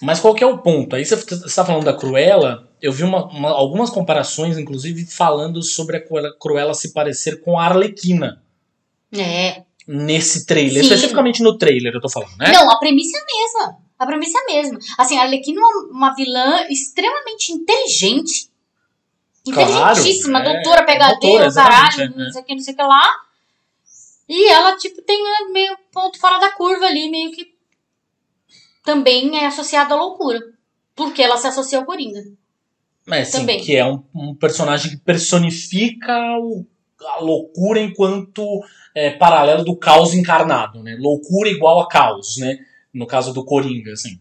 Mas qual que é o ponto? Aí você está falando da Cruella, eu vi uma, uma, algumas comparações, inclusive, falando sobre a Cruella se parecer com a Arlequina. É. Nesse trailer, Sim. especificamente no trailer, eu tô falando, né? Não, a premissa é a mesma. A premissa é a mesma. Assim, a Arlequina é uma, uma vilã extremamente inteligente. Claro, Inteligentíssima, é, doutora, PHD, doutora, o caralho, exatamente, é, não sei o que, não sei o que lá. E ela, tipo, tem né, meio ponto fora da curva ali, meio que também é associada à loucura. Porque ela se associa ao Coringa. Mas sim, Também. que é um, um personagem que personifica o- a loucura enquanto é, paralelo do caos encarnado, né? Loucura igual a caos, né? No caso do Coringa, assim.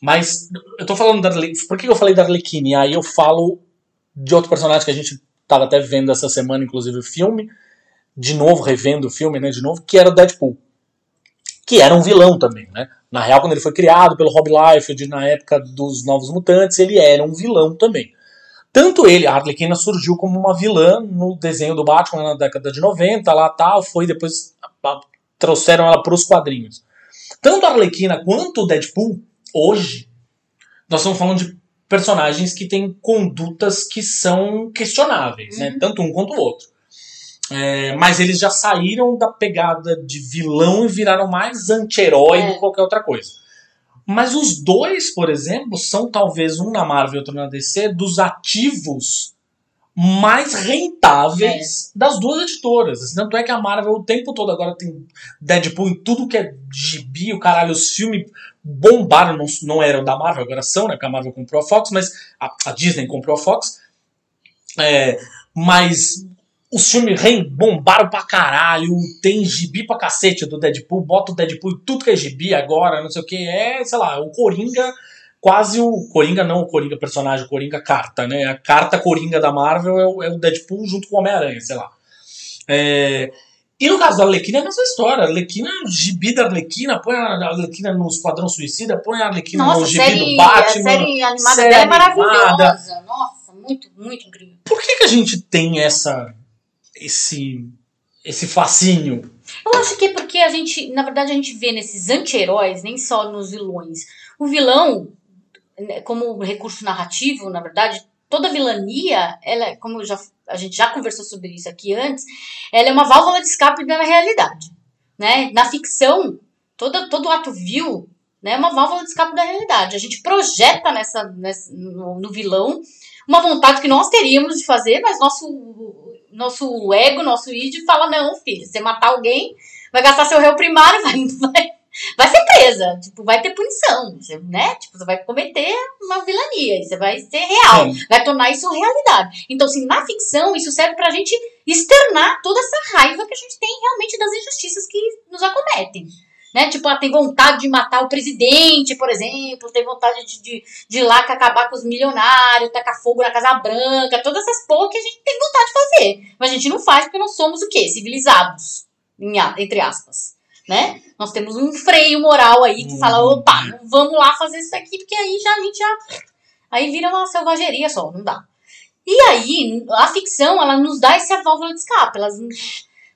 Mas eu tô falando da Arlequina. Por que eu falei da Arlequina? Aí eu falo de outro personagem que a gente tava até vendo essa semana, inclusive o filme, de novo, revendo o filme, né? De novo, que era o Deadpool. Que era um vilão também, né? Na real, quando ele foi criado pelo Rob Liefeld na época dos Novos Mutantes, ele era um vilão também. Tanto ele, a Arlequina surgiu como uma vilã no desenho do Batman na década de 90, lá tal, foi depois trouxeram ela para os quadrinhos. Tanto a Arlequina quanto o Deadpool, hoje, nós estamos falando de personagens que têm condutas que são questionáveis, né? Uhum. Tanto um quanto o outro. É, mas eles já saíram da pegada de vilão e viraram mais anti-herói do É. que qualquer outra coisa. Mas os dois, por exemplo, são talvez um na Marvel e outro na DC, dos ativos mais rentáveis das duas editoras. Tanto é que a Marvel o tempo todo agora tem Deadpool em tudo que é gibi, o caralho, os filmes bombaram, não, não eram da Marvel, agora são, né? Porque a Marvel comprou a Fox, mas a, a Disney comprou a Fox. É, mas os filmes bombaram pra caralho, tem gibi pra cacete do Deadpool, bota o Deadpool em tudo que é gibi agora, não sei o que, é, sei lá, o Coringa, quase o Coringa, não o Coringa personagem, o Coringa carta, né? A carta Coringa da Marvel é o, é o Deadpool junto com o Homem-Aranha, sei lá. É, e no caso da Arlequina é a mesma história. A Arlequina, gibi da Arlequina, põe a Arlequina no Esquadrão Suicida, põe a Arlequina no Nossa, gibi série, do Batman. a série animada série dela é animada. maravilhosa. Nossa, muito, muito incrível. Por que, que a gente tem essa esse esse fascínio? Eu acho que é porque a gente, na verdade, a gente vê nesses anti-heróis, nem só nos vilões. O vilão, como recurso narrativo, na verdade, toda vilania, ela, é- como já, a gente já conversou sobre isso aqui antes, ela é uma válvula de escape da realidade. Né? Na ficção, todo, todo ato vil né, é uma válvula de escape da realidade. A gente projeta nessa, nessa no, no vilão uma vontade que nós teríamos de fazer, mas nosso, nosso ego, nosso id fala, não, filho, você matar alguém, vai gastar seu réu primário, *laughs* vai, vai, vai ser presa, tipo, vai ter punição, né? Tipo, você vai cometer uma vilania, você vai ser real, Sim. vai tornar isso realidade. Então, assim, na ficção, isso serve pra gente externar toda essa raiva que a gente tem realmente das injustiças que nos acometem. Né? Tipo, ela tem vontade de matar o presidente, por exemplo, tem vontade de, de, de ir lá acabar com os milionários, tacar fogo na Casa Branca, todas essas porra que a gente tem vontade de fazer. Mas a gente não faz porque nós somos o quê? Civilizados, em entre aspas. Né? Nós temos um freio moral aí que Uhum. fala, opa, não vamos lá fazer isso aqui, porque aí já a gente já. Aí vira uma selvageria só, não dá. E aí, a ficção, ela nos dá essa válvula de escape. Elas,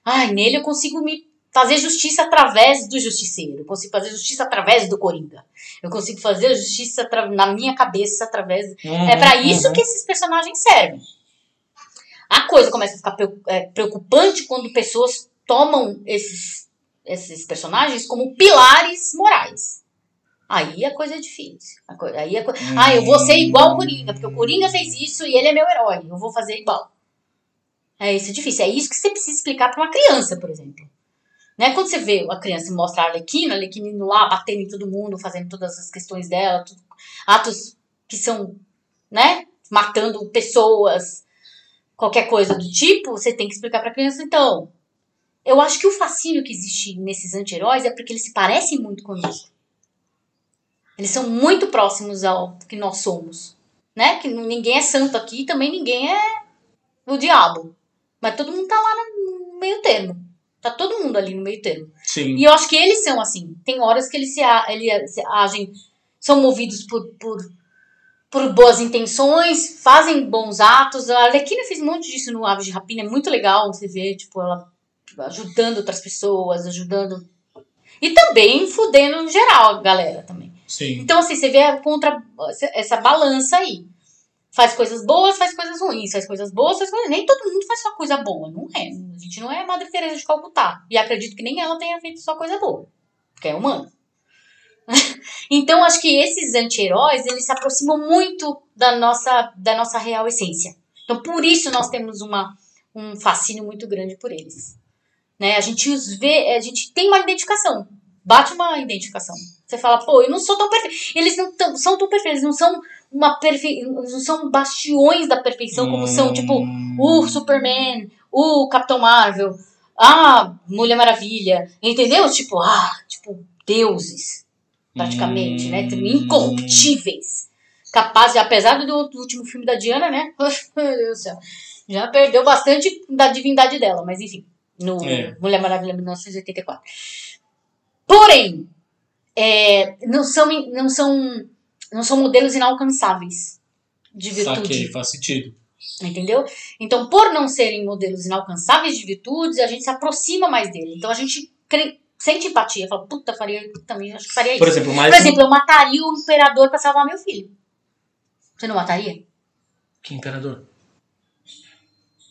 ai, nele eu consigo me fazer justiça através do justiceiro. Eu consigo fazer justiça através do Coringa. Eu consigo fazer justiça na minha cabeça através. É pra isso Uhum. que esses personagens servem. A coisa começa a ficar é, preocupante quando pessoas tomam esses, esses personagens como pilares morais. Aí a coisa é difícil. A aí a co- Ah, eu vou ser igual o Coringa, porque o Coringa fez isso e ele é meu herói. Eu vou fazer igual. É isso é difícil. É isso que você precisa explicar pra uma criança, por exemplo. Né? Quando você vê a criança mostrar a Arlequina, a Arlequina indo lá, batendo em todo mundo, fazendo todas as questões dela, tudo- atos que são, né, matando pessoas, qualquer coisa do tipo, você tem que explicar pra criança, então. Eu acho que o fascínio que existe nesses anti-heróis é porque eles se parecem muito conosco. Eles são muito próximos ao que nós somos, né? Que ninguém é santo aqui, também ninguém é o diabo. Mas todo mundo tá lá no meio termo. Tá todo mundo ali no meio termo. Sim. E eu acho que eles são assim. Tem horas que eles se, ele- se agem, são movidos por, por, por boas intenções, fazem bons atos. A Arlequina fez um monte disso no Aves de Rapina. É muito legal você ver, tipo, ela ajudando outras pessoas, ajudando. E também fudendo em geral, a galera também. Sim. Então, assim, você vê a contra essa balança aí. Faz coisas boas, faz coisas ruins, faz coisas boas, faz coisas. Nem todo mundo faz só coisa boa, não é? A gente não é Madre Teresa de Calcutá. E acredito que nem ela tenha feito só coisa boa. Porque é humana. *laughs* então, acho que esses anti-heróis, eles se aproximam muito da nossa, da nossa real essência. Então, por isso nós temos uma, um fascínio muito grande por eles. Né? A gente os vê, a gente tem uma identificação. Bate uma identificação. Você fala, pô, eu não sou tão perfeito. Eles não tão, são tão perfeitos, não são uma perfe... não são bastiões da perfeição como são, tipo, o Superman, o Capitão Marvel, a Mulher Maravilha, entendeu? Tipo, ah, tipo, deuses, praticamente, né? Hum. Incorruptíveis. Capazes, apesar do, do último filme da Diana, né? *laughs* Meu Deus do céu. Já perdeu bastante da divindade dela, mas enfim. No É. Mulher Maravilha 1984. Porém, é, não, são, não, são, não são modelos inalcançáveis de virtude. Saquei, faz sentido. Entendeu? Então, por não serem modelos inalcançáveis de virtudes, a gente se aproxima mais dele. Então, a gente cre- sente empatia. Fala, puta, faria, também acho que faria isso. Por exemplo, mais Por exemplo, eu mataria o imperador pra salvar meu filho. Você não mataria? Que imperador?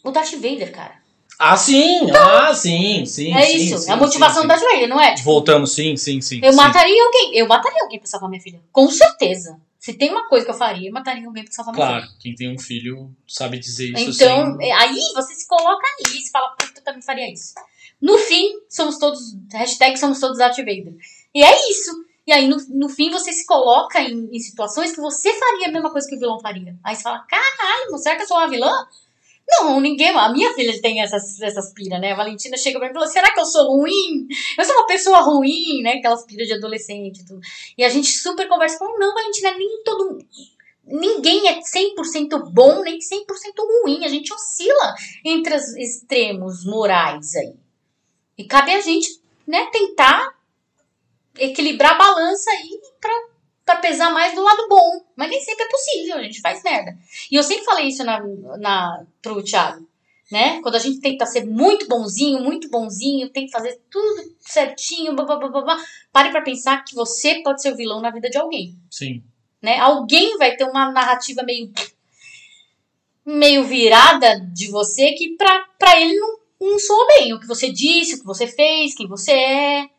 O Darth Vader, cara. Ah, sim! ah, sim, sim. é sim, isso. sim, é a motivação sim. Darth Vader, não é? Tipo, Voltando, sim, sim, sim. eu mataria alguém. Eu mataria alguém pra salvar minha filha. Com certeza. Se tem uma coisa que eu faria, eu mataria alguém pra salvar minha filha. Claro, quem tem um filho sabe dizer isso Então, sem... é, aí você se coloca nisso e fala, puta, eu também faria isso. No fim, somos todos, hashtag somos todos Darth Vader. E é isso. E aí, no, no fim, você se coloca em, em situações que você faria a mesma coisa que o vilão faria. Aí você fala, caralho, será que eu sou uma vilã? Não, ninguém. A minha filha tem essas, essas piras, né? A Valentina chega pra mim e fala: será que eu sou ruim? Eu sou uma pessoa ruim, né? Aquelas piras de adolescente e tudo. E a gente super conversa com: não, Valentina, nem todo. Ninguém é 100% bom, nem 100% ruim. A gente oscila entre os extremos morais aí. E cabe a gente, né, tentar equilibrar a balança aí pra, pra pesar mais do lado bom. Mas nem sempre é possível, a gente faz merda. E eu sempre falei isso na, na, pro Thiago, né? Quando a gente tenta ser muito bonzinho, muito bonzinho, tem que fazer tudo certinho, blá, blá, blá, blá, blá. pare pra pensar que você pode ser o vilão na vida de alguém, Sim. né? Alguém vai ter uma narrativa meio meio virada de você que pra, pra ele não, não soa bem. O que você disse, o que você fez, quem você é,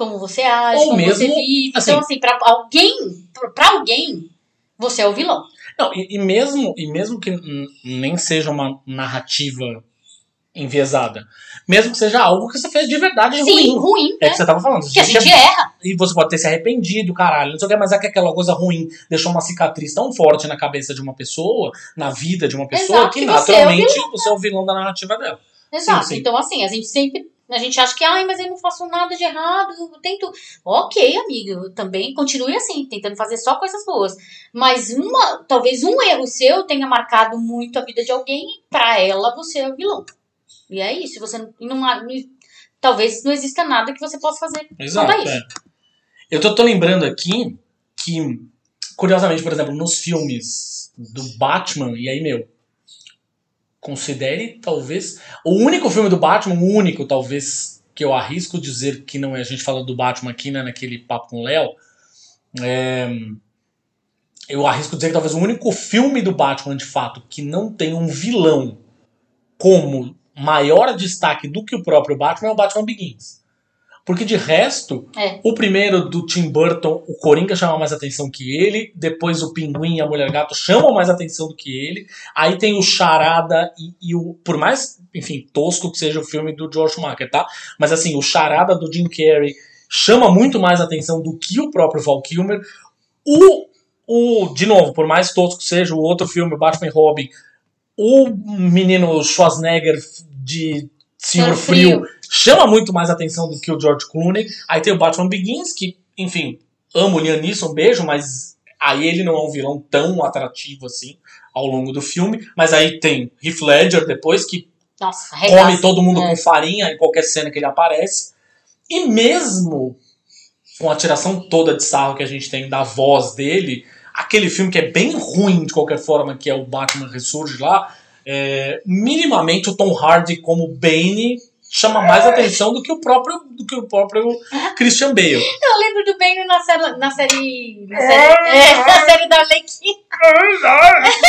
como você age, Ou como mesmo, você vive. assim- então, assim, pra alguém, pra- pra alguém, você é o vilão. Não, e, e mesmo, e mesmo que nem seja uma narrativa enviesada, mesmo que seja algo que você fez de verdade Sim, ruim. ruim, É né? que você tava falando. Que a gente erra. E você pode ter se arrependido, caralho, não sei o que, mas é que aquela coisa ruim deixou uma cicatriz tão forte na cabeça de uma pessoa, na vida de uma pessoa, Exato, que que você é o naturalmente você é o vilão da narrativa dela. Exato. sim. Então, assim, a gente sempre. A gente acha que, ai, mas eu não faço nada de errado, eu tento. Ok, amigo, também continue assim, tentando fazer só coisas boas. Mas uma, talvez um erro seu tenha marcado muito a vida de alguém e pra ela você é o vilão. E é isso, você não, não, talvez não exista nada que você possa fazer Exato. é. Eu tô, tô lembrando aqui que, curiosamente, por exemplo, nos filmes do Batman, e aí, meu, considere talvez. O único filme do Batman, o único, talvez, que eu arrisco dizer que não é. A gente fala do Batman aqui, né, naquele papo com o Léo. é, eu arrisco dizer que talvez o único filme do Batman, de fato, que não tem um vilão como maior destaque do que o próprio Batman é o Batman Begins. Porque de resto, É. o primeiro do Tim Burton, o Coringa chama mais atenção que ele, depois o Pinguim e a Mulher Gato chamam mais atenção do que ele, aí tem o Charada e, e o. Por mais, enfim, tosco que seja o filme do George Schumacher, tá? Mas assim, o Charada do Jim Carrey chama muito mais atenção do que o próprio Val Kilmer. O, o, de novo, por mais tosco que seja o outro filme, Batman e Robin, o menino Schwarzenegger de Senhor Senhor Frio, Frio. Chama muito mais atenção do que o George Clooney. Aí tem o Batman Begins, que, enfim, amo o Liam Neeson, um beijo, mas aí ele não é um vilão tão atrativo assim ao longo do filme. Mas aí tem Heath Ledger depois, que Nossa, come todo mundo É. com farinha em qualquer cena que ele aparece. E mesmo com a tiração toda de sarro que a gente tem da voz dele, aquele filme que é bem ruim de qualquer forma, que é o Batman Ressurge lá, é, minimamente o Tom Hardy como Bane chama mais atenção do que o próprio, do que o próprio Christian Bale. Eu lembro do Bane na série. Na série. Na série, é, *laughs* na série da Arlequina.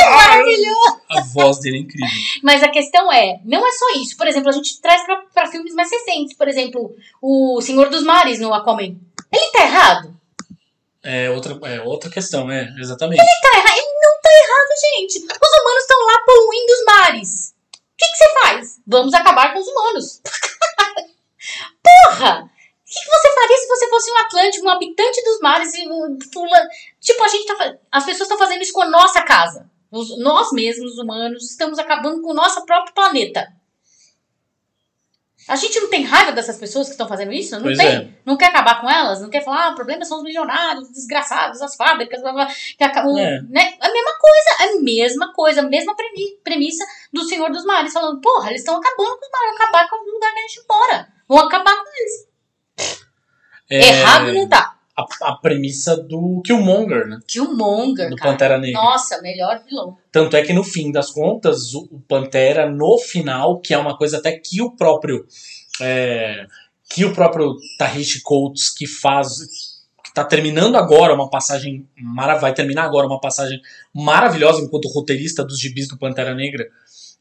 Maravilhoso. A voz dele é incrível. Mas a questão é, não é só isso. Por exemplo, a gente traz pra, pra filmes mais recentes. Por exemplo, o Senhor dos Mares no Aquaman. Ele tá errado? É outra, é outra questão, é, exatamente. Ele tá errado? Ele não tá errado, gente. Os humanos estão lá poluindo os mares. Que que você faz? Vamos acabar com os humanos. *laughs* Porra! O que, que você faria se você fosse um Atlântico, um habitante dos mares e um fulano? Tipo, a gente tá, as pessoas estão fazendo isso com a nossa casa. Os- nós mesmos, humanos, estamos acabando com o nosso próprio planeta. A gente não tem raiva dessas pessoas que estão fazendo isso? Não Pois tem. é. Não quer acabar com elas? Não quer falar, ah, o problema são os milionários, os desgraçados, as fábricas, blá, blá, que acabam, É. né? A mesma coisa, a mesma coisa, a mesma premi- premissa do Senhor dos Mares, falando, porra, eles estão acabando com os mares, acabar com o lugar que a gente mora. Vão acabar com eles. É, Errado não tá. A, a premissa do Killmonger, né? Killmonger, Do cara. Pantera Negra. Nossa, melhor vilão. Tanto é que no fim das contas, o, o Pantera, no final, que é uma coisa até que o próprio. é, que o próprio Tahishi Coates, que faz. que tá terminando agora uma passagem. Vai terminar agora uma passagem maravilhosa enquanto roteirista dos gibis do Pantera Negra.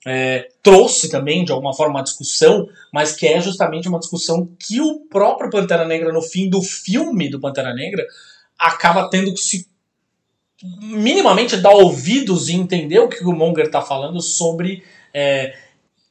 É, trouxe também, de alguma forma, uma discussão, mas que é justamente uma discussão que o próprio Pantera Negra, no fim do filme do Pantera Negra, acaba tendo que se minimamente dar ouvidos e entender o que o Monger está falando sobre é,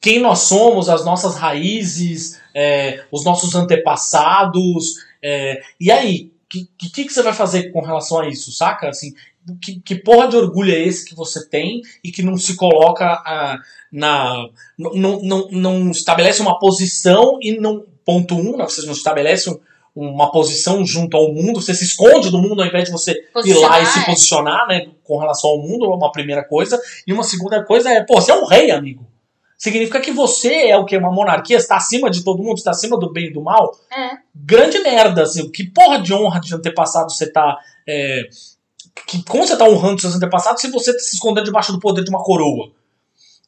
quem nós somos, as nossas raízes, é, os nossos antepassados. é, e aí, o que, que, que você vai fazer com relação a isso, saca? Assim, que, que porra de orgulho é esse que você tem e que não se coloca ah, na. Não, não, não, estabelece uma posição e não. Ponto um, né, você não estabelece um- uma posição junto ao mundo, você se esconde do mundo ao invés de você ir lá e Posicionar, se é. posicionar, né, com relação ao mundo, é uma primeira coisa. E uma segunda coisa é, pô, você é um rei, amigo. Significa que você é o que? Uma monarquia, está acima de todo mundo, está acima do bem e do mal. É. Grande merda, assim. Que porra de honra de antepassado você tá. é, que, como você tá honrando seus antepassados se você se esconder debaixo do poder de uma coroa?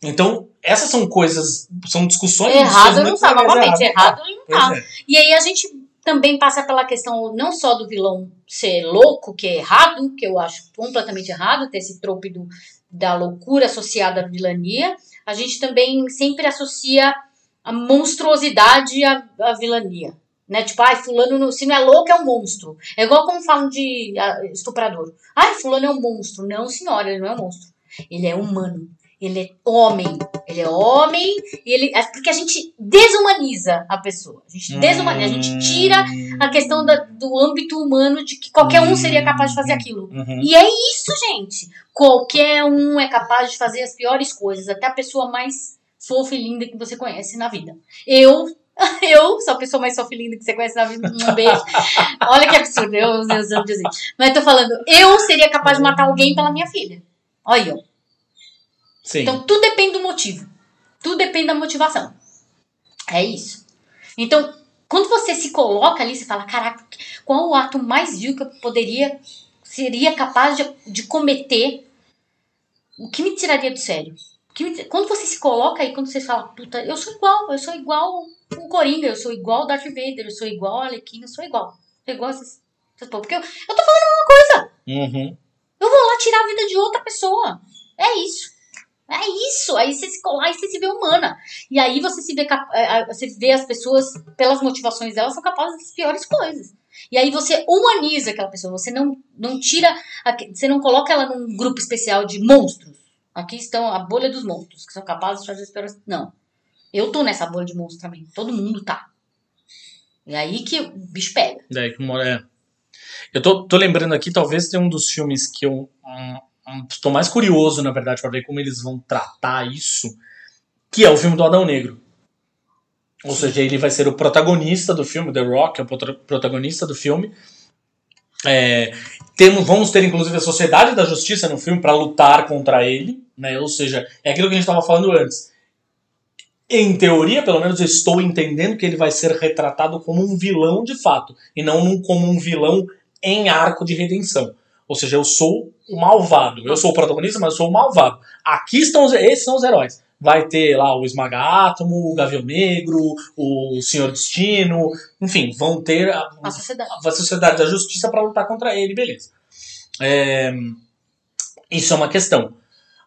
Então, essas são coisas, são discussões. Errado não tá, legais, novamente, errado não Pois tá. é. E aí a gente também passa pela questão não só do vilão ser louco, que é errado, que eu acho completamente errado, ter esse trope do, da loucura associada à vilania. A gente também sempre associa a monstruosidade à, à vilania. Né? Tipo, ai, fulano, não- se não é louco, é um monstro. É igual como falam de ah, estuprador. Ai, fulano é um monstro. Não, senhora, ele não é um monstro. Ele é humano. Ele é homem. Ele é homem. E ele, é porque a gente desumaniza a pessoa. A gente desumaniza. A gente tira a questão da- do âmbito humano de que qualquer um seria capaz de fazer aquilo. Uhum. E é isso, gente. Qualquer um é capaz de fazer as piores coisas, até a pessoa mais fofa e linda que você conhece na vida. Eu, *laughs* eu sou a pessoa mais fofa linda que você conhece na vida. Um beijo. Olha que absurdo, eu, amo dizer. Mas eu tô falando, eu seria capaz de matar alguém pela minha filha. Olha, ó. Sim. Então tudo depende do motivo. Tudo depende da motivação. É isso. Então, quando você se coloca ali, você fala, caraca, qual o ato mais vil que eu poderia, seria capaz de, de cometer? O que me tiraria do sério? O que quando você se coloca aí, quando você fala, puta, eu sou igual, eu sou igual o Coringa, eu sou igual o Darth Vader, eu sou igual a Arlequina, eu sou igual. Sou igual esses. Porque eu, eu tô falando uma coisa. Uhum. Eu vou lá tirar a vida de outra pessoa. É isso. É isso. Aí você se colar e você se vê humana. E aí você se vê, eh, você vê as pessoas, pelas motivações delas, são capazes das piores coisas. E aí você humaniza aquela pessoa. Você não, não tira. Você não coloca ela num grupo especial de monstros. Aqui estão a bolha dos monstros, que são capazes de fazer piores. Não. Eu tô nessa bolha de monstros também. Todo mundo tá. E aí que o bicho pega. Daí que mora. É. Eu tô, tô lembrando aqui, talvez tenha um dos filmes que eu hum, hum, tô mais curioso, na verdade, pra ver como eles vão tratar isso, que é o filme do Adão Negro. Ou seja, ele vai ser o protagonista do filme, The Rock é o prota- protagonista do filme. É, temos, vamos ter inclusive a Sociedade da Justiça no filme para lutar contra ele, né? Ou seja, é aquilo que a gente estava falando antes. Em teoria, pelo menos eu estou entendendo que ele vai ser retratado como um vilão de fato, e não como um vilão em arco de redenção. Ou seja, eu sou o malvado. Eu sou o protagonista, mas eu sou o malvado. Aqui estão esses são os heróis. Vai ter lá o Esmaga Átomo, o Gavião Negro, o Senhor Destino, enfim, vão ter a, A sociedade. a Sociedade da Justiça para lutar contra ele, beleza. É, isso é uma questão.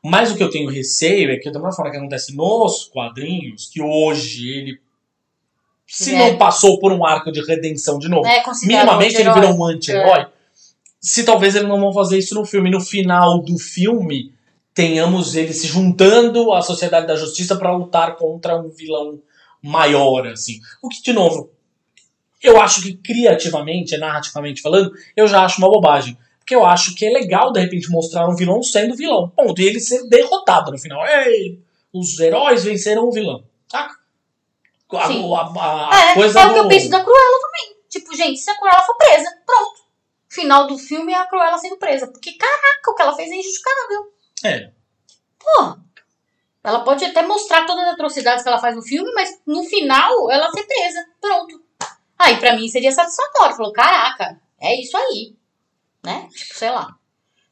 Mas o que eu tenho receio é que, da mesma forma que acontece nos quadrinhos, que hoje ele, se É. não passou por um arco de redenção de novo, É minimamente ele virou um anti-herói, se talvez eles não vão fazer isso no filme. No final do filme, tenhamos ele se juntando à Sociedade da Justiça para lutar contra um vilão maior, assim. O que, de novo, eu acho que criativamente, narrativamente falando, eu já acho uma bobagem. Porque eu acho que é legal, de repente, mostrar um vilão sendo vilão. Ponto. E ele ser derrotado no final. Ei, os heróis venceram o vilão. Saca? A, a- a- a É, coisa é o que do- eu penso da Cruella também. Tipo, gente, se a Cruella for presa, pronto. Final do filme é a Cruella sendo presa. Porque, caraca, o que ela fez é injustificável. É. Pô, ela pode até mostrar todas as atrocidades que ela faz no filme, mas no final ela ser presa. Pronto. Aí pra mim seria satisfatório. Falou, caraca, é isso aí. Né? Tipo, sei lá.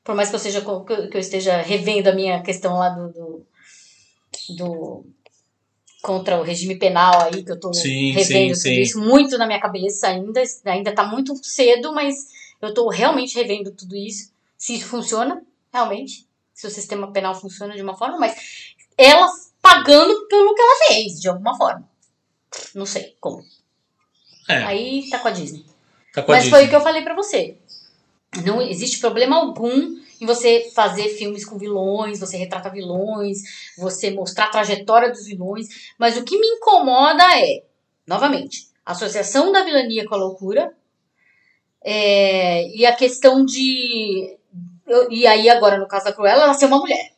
Por mais que eu, seja, que eu esteja revendo a minha questão lá do, do, do- contra o regime penal aí, que eu tô Sim, revendo sim, tudo sim. isso muito na minha cabeça ainda. Ainda tá muito cedo, mas eu tô realmente revendo tudo isso. Se isso funciona, realmente. Se o sistema penal funciona de uma forma, mas ela pagando pelo que ela fez, de alguma forma. Não sei como. É, Aí tá com a Disney. tá com a Mas Disney. foi o que eu falei pra você. Não existe problema algum em você fazer filmes com vilões, você retrata vilões, você mostrar a trajetória dos vilões. Mas o que me incomoda é, novamente, a associação da vilania com a loucura é, e a questão de. Eu- E aí, agora, no caso da Cruella, ela ser uma mulher.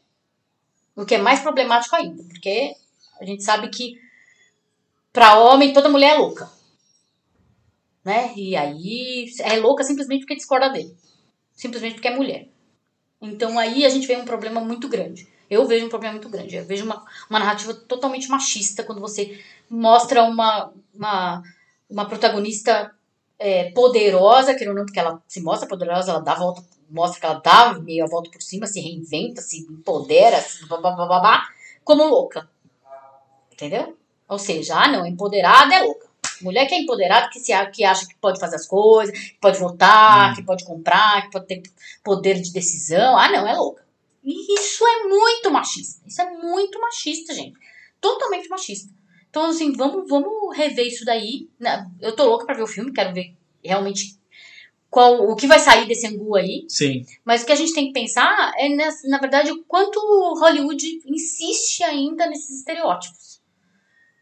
O que é mais problemático ainda, porque a gente sabe que pra homem toda mulher é louca né? E aí é louca simplesmente porque discorda dele. Simplesmente porque é mulher. Então aí a gente vê um problema muito grande. Eu vejo um problema muito grande. Eu vejo uma, uma narrativa totalmente machista quando você mostra uma, uma, uma protagonista é, poderosa, querendo ou não, porque ela se mostra poderosa, ela dá a volta, mostra que ela dá meio a volta por cima, se reinventa, se empodera, se babá, como louca. Entendeu? Ou seja, ah, não, empoderada é louca. Mulher que é empoderada, que, se, que acha que pode fazer as coisas, que pode votar, Hum. que pode comprar, que pode ter poder de decisão. Ah, não, é louca. E isso é muito machista. Isso é muito machista, gente. Totalmente machista. Então, assim, vamos, vamos rever isso daí. Na- Eu tô louca pra ver o filme, quero ver realmente qual, o que vai sair desse angu aí. Sim. Mas o que a gente tem que pensar é, nas- na verdade, o quanto Hollywood insiste ainda nesses estereótipos.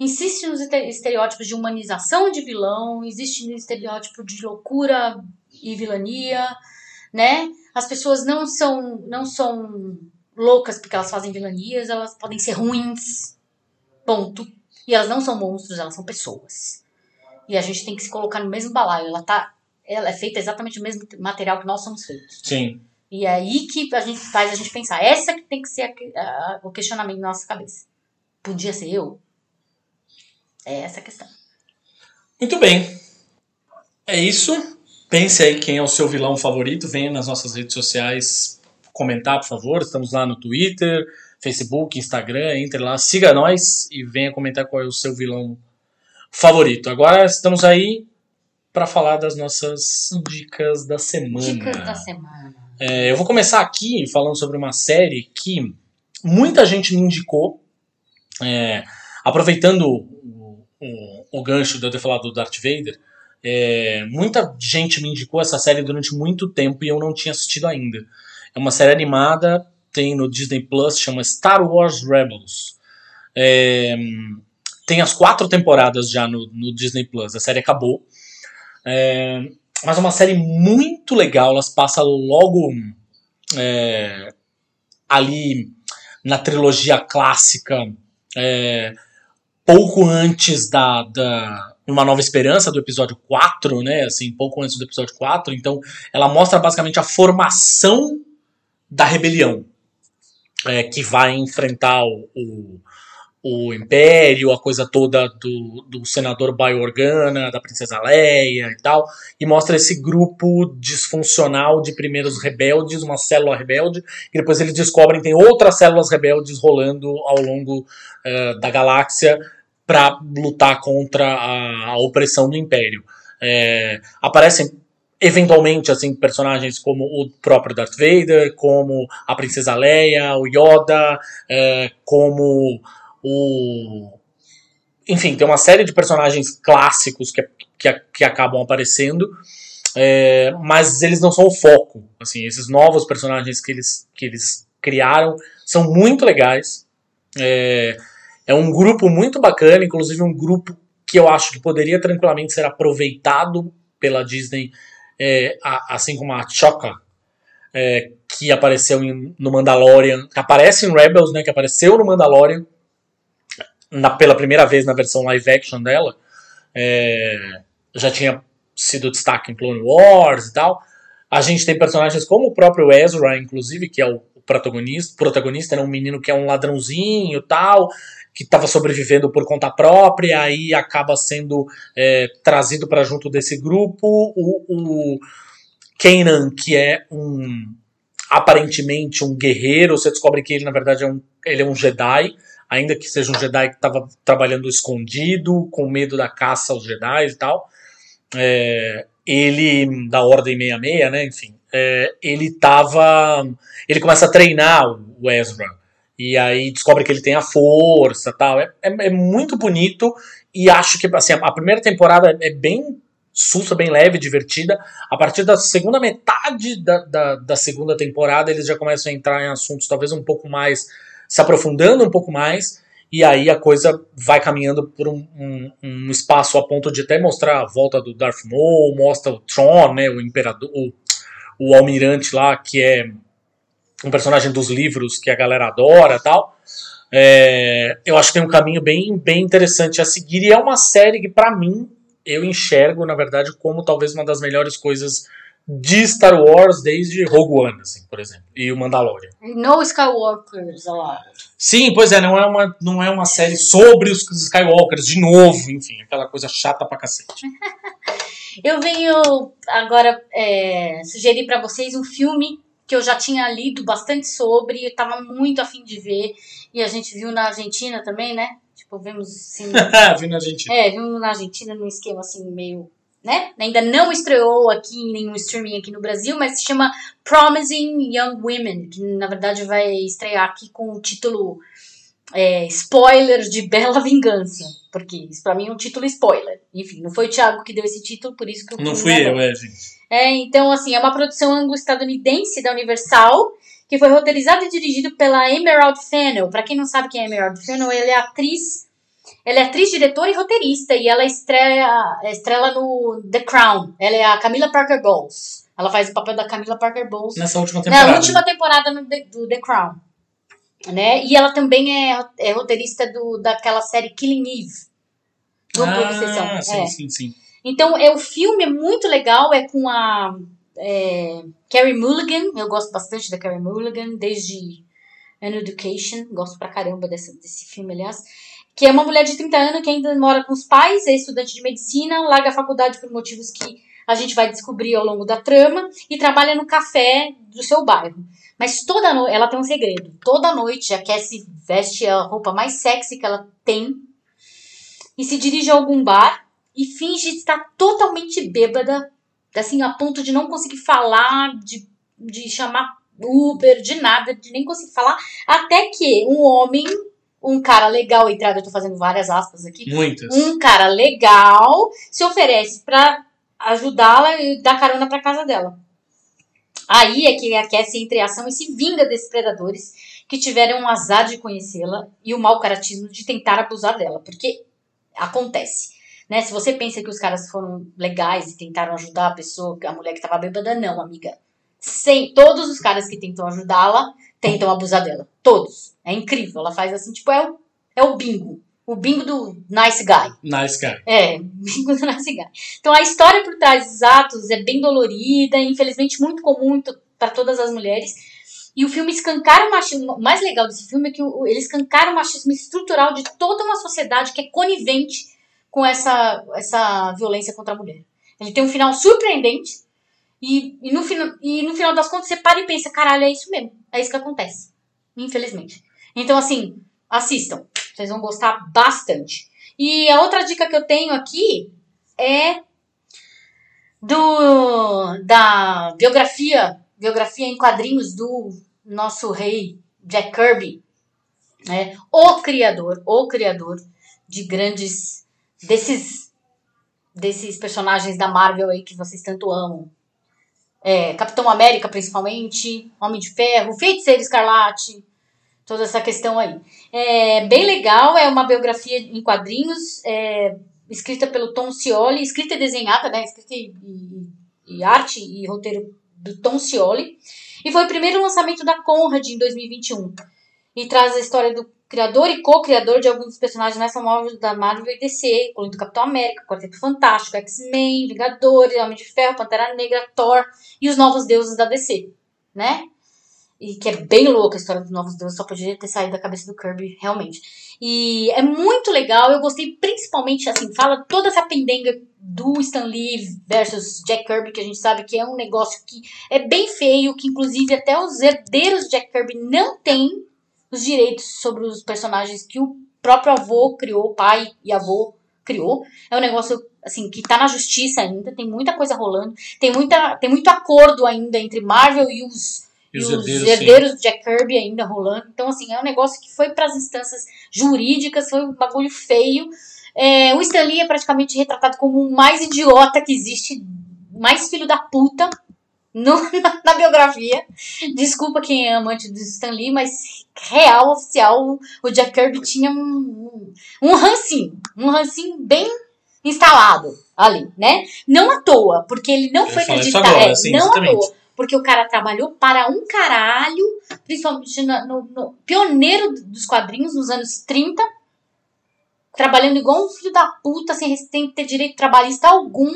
Insiste nos este- estereótipos de humanização de vilão, existe no estereótipo de loucura e vilania, né? As pessoas não são, não são loucas porque elas fazem vilanias, elas podem ser ruins, ponto. E elas não são monstros, elas são pessoas. E a gente tem que se colocar no mesmo balaio. Ela tá, ela é feita exatamente do mesmo material que nós somos feitos. Sim. E é aí que a gente faz a gente pensar. Essa que tem que ser a- a- o questionamento na nossa cabeça. Podia ser eu? É essa a questão. Muito bem. É isso. Pense aí quem é o seu vilão favorito. Venha nas nossas redes sociais comentar, por favor. Estamos lá no Twitter, Facebook, Instagram. Entre lá, siga nós e venha comentar qual é o seu vilão favorito. Agora estamos aí para falar das nossas dicas da semana. Dicas da semana. É, eu vou começar aqui falando sobre uma série que muita gente me indicou, é, aproveitando o, o, o gancho de eu ter falado do Darth Vader. é, muita gente me indicou essa série durante muito tempo e eu não tinha assistido ainda. É uma série animada, tem no Disney Plus, chama Star Wars Rebels. É, tem as quatro temporadas já no, no Disney Plus, a série acabou. É, mas é uma série muito legal, elas passam logo é, ali na trilogia clássica, é, pouco antes da, da Uma Nova Esperança, do episódio 4, né? Assim, pouco antes do episódio 4. Então, ela mostra basicamente a formação da rebelião é, que vai enfrentar o, o, o Império, a coisa toda do, do senador Baio Organa, da princesa Leia e tal, e mostra esse grupo disfuncional de primeiros rebeldes, uma célula rebelde, e depois eles descobrem que tem outras células rebeldes rolando ao longo uh, da galáxia para lutar contra a, a, opressão do Império. É, aparecem eventualmente assim personagens como o próprio Darth Vader, como a princesa Leia, o Yoda, é, como o enfim, tem uma série de personagens clássicos que, que, que acabam aparecendo, é, mas eles não são o foco. Assim, esses novos personagens que eles, que eles criaram são muito legais. É, é um grupo muito bacana, inclusive um grupo que eu acho que poderia tranquilamente ser aproveitado pela Disney, é, a, assim como a Choca, é, que apareceu em, no Mandalorian, que aparece em Rebels, né, que apareceu no Mandalorian, na, pela primeira vez na versão live action dela, é, já tinha sido destaque em Clone Wars e tal. A gente tem personagens como o próprio Ezra, inclusive, que é o protagonista, protagonista, né, um menino que é um ladrãozinho tal, que estava sobrevivendo por conta própria, aí acaba sendo é, trazido para junto desse grupo. O, o Kanan, que é um aparentemente um guerreiro, você descobre que ele na verdade é um, ele é um Jedi, ainda que seja um Jedi que estava trabalhando escondido, com medo da caça aos Jedi e tal. É, ele, da Ordem 66, né, enfim, é, ele tava. Ele começa a treinar o Ezra. E aí descobre que ele tem a força tal. É, é, é muito bonito. E acho que assim, a primeira temporada é bem sussa, bem leve, divertida. A partir da segunda metade da, da, da segunda temporada, eles já começam a entrar em assuntos talvez um pouco mais se aprofundando um pouco mais, e aí a coisa vai caminhando por um, um, um, espaço a ponto de até mostrar a volta do Darth Maul, mostra o Tron, né, o imperador, o, o almirante lá, que é um personagem dos livros que a galera adora tal. É, eu acho que tem um caminho bem, bem interessante a seguir, e é uma série que, para mim, eu enxergo, na verdade, como talvez uma das melhores coisas de Star Wars desde Rogue One, assim, por exemplo, e o Mandalorian. No Skywalkers allowed. Sim, pois é, não é uma, não é uma série sobre os Skywalkers, de novo, enfim, aquela coisa chata pra cacete. *laughs* eu venho agora é, sugerir para vocês um filme que eu já tinha lido bastante sobre, eu tava muito afim de ver, e a gente viu na Argentina também, né? Tipo, vimos assim. *laughs* viu na Argentina. É, vimos na Argentina num esquema assim, meio né? Ainda não estreou aqui em nenhum streaming aqui no Brasil, mas se chama Promising Young Women, que na verdade vai estrear aqui com o título é, spoiler de Bela Vingança, porque isso pra mim é um título spoiler. Enfim, não foi o Thiago que deu esse título, por isso que eu Não fui eu, é, gente. É, então assim, é uma produção anglo-estadunidense da Universal, que foi roteirizada e dirigida pela Emerald Fennell. Para quem não sabe quem é Emerald Fennell, ela é atriz ela é atriz, diretora e roteirista e ela estreia, estrela no The Crown. Ela é a Camila Parker Bowles. Ela faz o papel da Camila Parker Bowles. Nessa última temporada. Na última temporada no The, do The Crown. Né? E ela também é, é roteirista do, daquela série Killing Eve. Do ah, sim, é. sim, sim. Então, é, o filme é muito legal, é com a é, Carrie Mulligan. Eu gosto bastante da Carrie Mulligan, desde An Education. Gosto pra caramba desse, desse filme, aliás que é uma mulher de 30 anos que ainda mora com os pais, é estudante de medicina, larga a faculdade por motivos que a gente vai descobrir ao longo da trama e trabalha no café do seu bairro. Mas toda noite, ela tem um segredo. Toda noite a Cassie veste a roupa mais sexy que ela tem e se dirige a algum bar e finge estar totalmente bêbada, assim, a ponto de não conseguir falar, de, de chamar Uber, de nada, de nem conseguir falar, até que um homem um cara legal, entrada, eu tô fazendo várias aspas aqui. Muitas. Um cara legal se oferece para ajudá-la e dar carona pra casa dela. Aí é que a Cassie entra em ação e se vinga desses predadores que tiveram o azar de conhecê-la e o mau caratismo de tentar abusar dela. Porque acontece. Né? Se você pensa que os caras foram legais e tentaram ajudar a pessoa, a mulher que tava bêbada, não, amiga. Sem, todos os caras que tentam ajudá-la tentam abusar dela. Todos. É incrível. Ela faz assim, tipo, é o, é o bingo. O bingo do nice guy. Nice guy. É, *laughs* bingo do nice guy. Então a história por trás dos atos é bem dolorida, infelizmente muito comum para todas as mulheres. E o filme escancara o machismo. O mais legal desse filme é que o, ele escancara o machismo estrutural de toda uma sociedade que é conivente com essa, essa violência contra a mulher. Ele tem um final surpreendente. E, e, no, final, e no final das contas você para e pensa: caralho, é isso mesmo. É isso que acontece. Infelizmente. Então, assim, assistam. Vocês vão gostar bastante. E a outra dica que eu tenho aqui é do da biografia, biografia em quadrinhos do nosso rei Jack Kirby, né? O criador, o criador de grandes desses desses personagens da Marvel aí que vocês tanto amam. É, Capitão América, principalmente, Homem de Ferro, Feiticeiro Escarlate, toda essa questão aí. É bem legal, é uma biografia em quadrinhos, é, escrita pelo Tom Scioli, escrita e desenhada, né? Escrita e, e, e, arte e roteiro do Tom Scioli. E foi o primeiro lançamento da Conrad em 2021. E traz a história do criador e co-criador de alguns dos personagens mais famosos da Marvel e DC, incluindo Capitão América, Quarteto Fantástico, X-Men, Vingadores, Homem de Ferro, Pantera Negra, Thor e os novos deuses da DC, né? E que é bem louca a história dos novos deuses, só poderia ter saído da cabeça do Kirby, realmente. E é muito legal, eu gostei principalmente, assim, fala toda essa pendenga do Stan Lee versus Jack Kirby, que a gente sabe que é um negócio que é bem feio, que inclusive até os herdeiros de Jack Kirby não têm os direitos sobre os personagens que o próprio avô criou, pai e avô criou. É um negócio assim que tá na justiça ainda, tem muita coisa rolando, tem muita tem muito acordo ainda entre Marvel e os e os, os herdeiros, herdeiros do Jack Kirby ainda rolando. Então, assim, é um negócio que foi para as instâncias jurídicas, foi um bagulho feio. É, o Stan Lee é praticamente retratado como o mais idiota que existe, mais filho da puta no, *laughs* na, biografia. Desculpa quem é amante do Stan Lee, mas real, oficial, o Jack Kirby tinha um, um rancinho, um rancinho bem instalado ali, né? Não à toa, porque ele não Eu foi acreditado, é, sim, não exatamente. à toa porque o cara trabalhou para um caralho, principalmente no, no, no, pioneiro dos quadrinhos nos anos 30, trabalhando igual um filho da puta, sem ter direito trabalhista algum,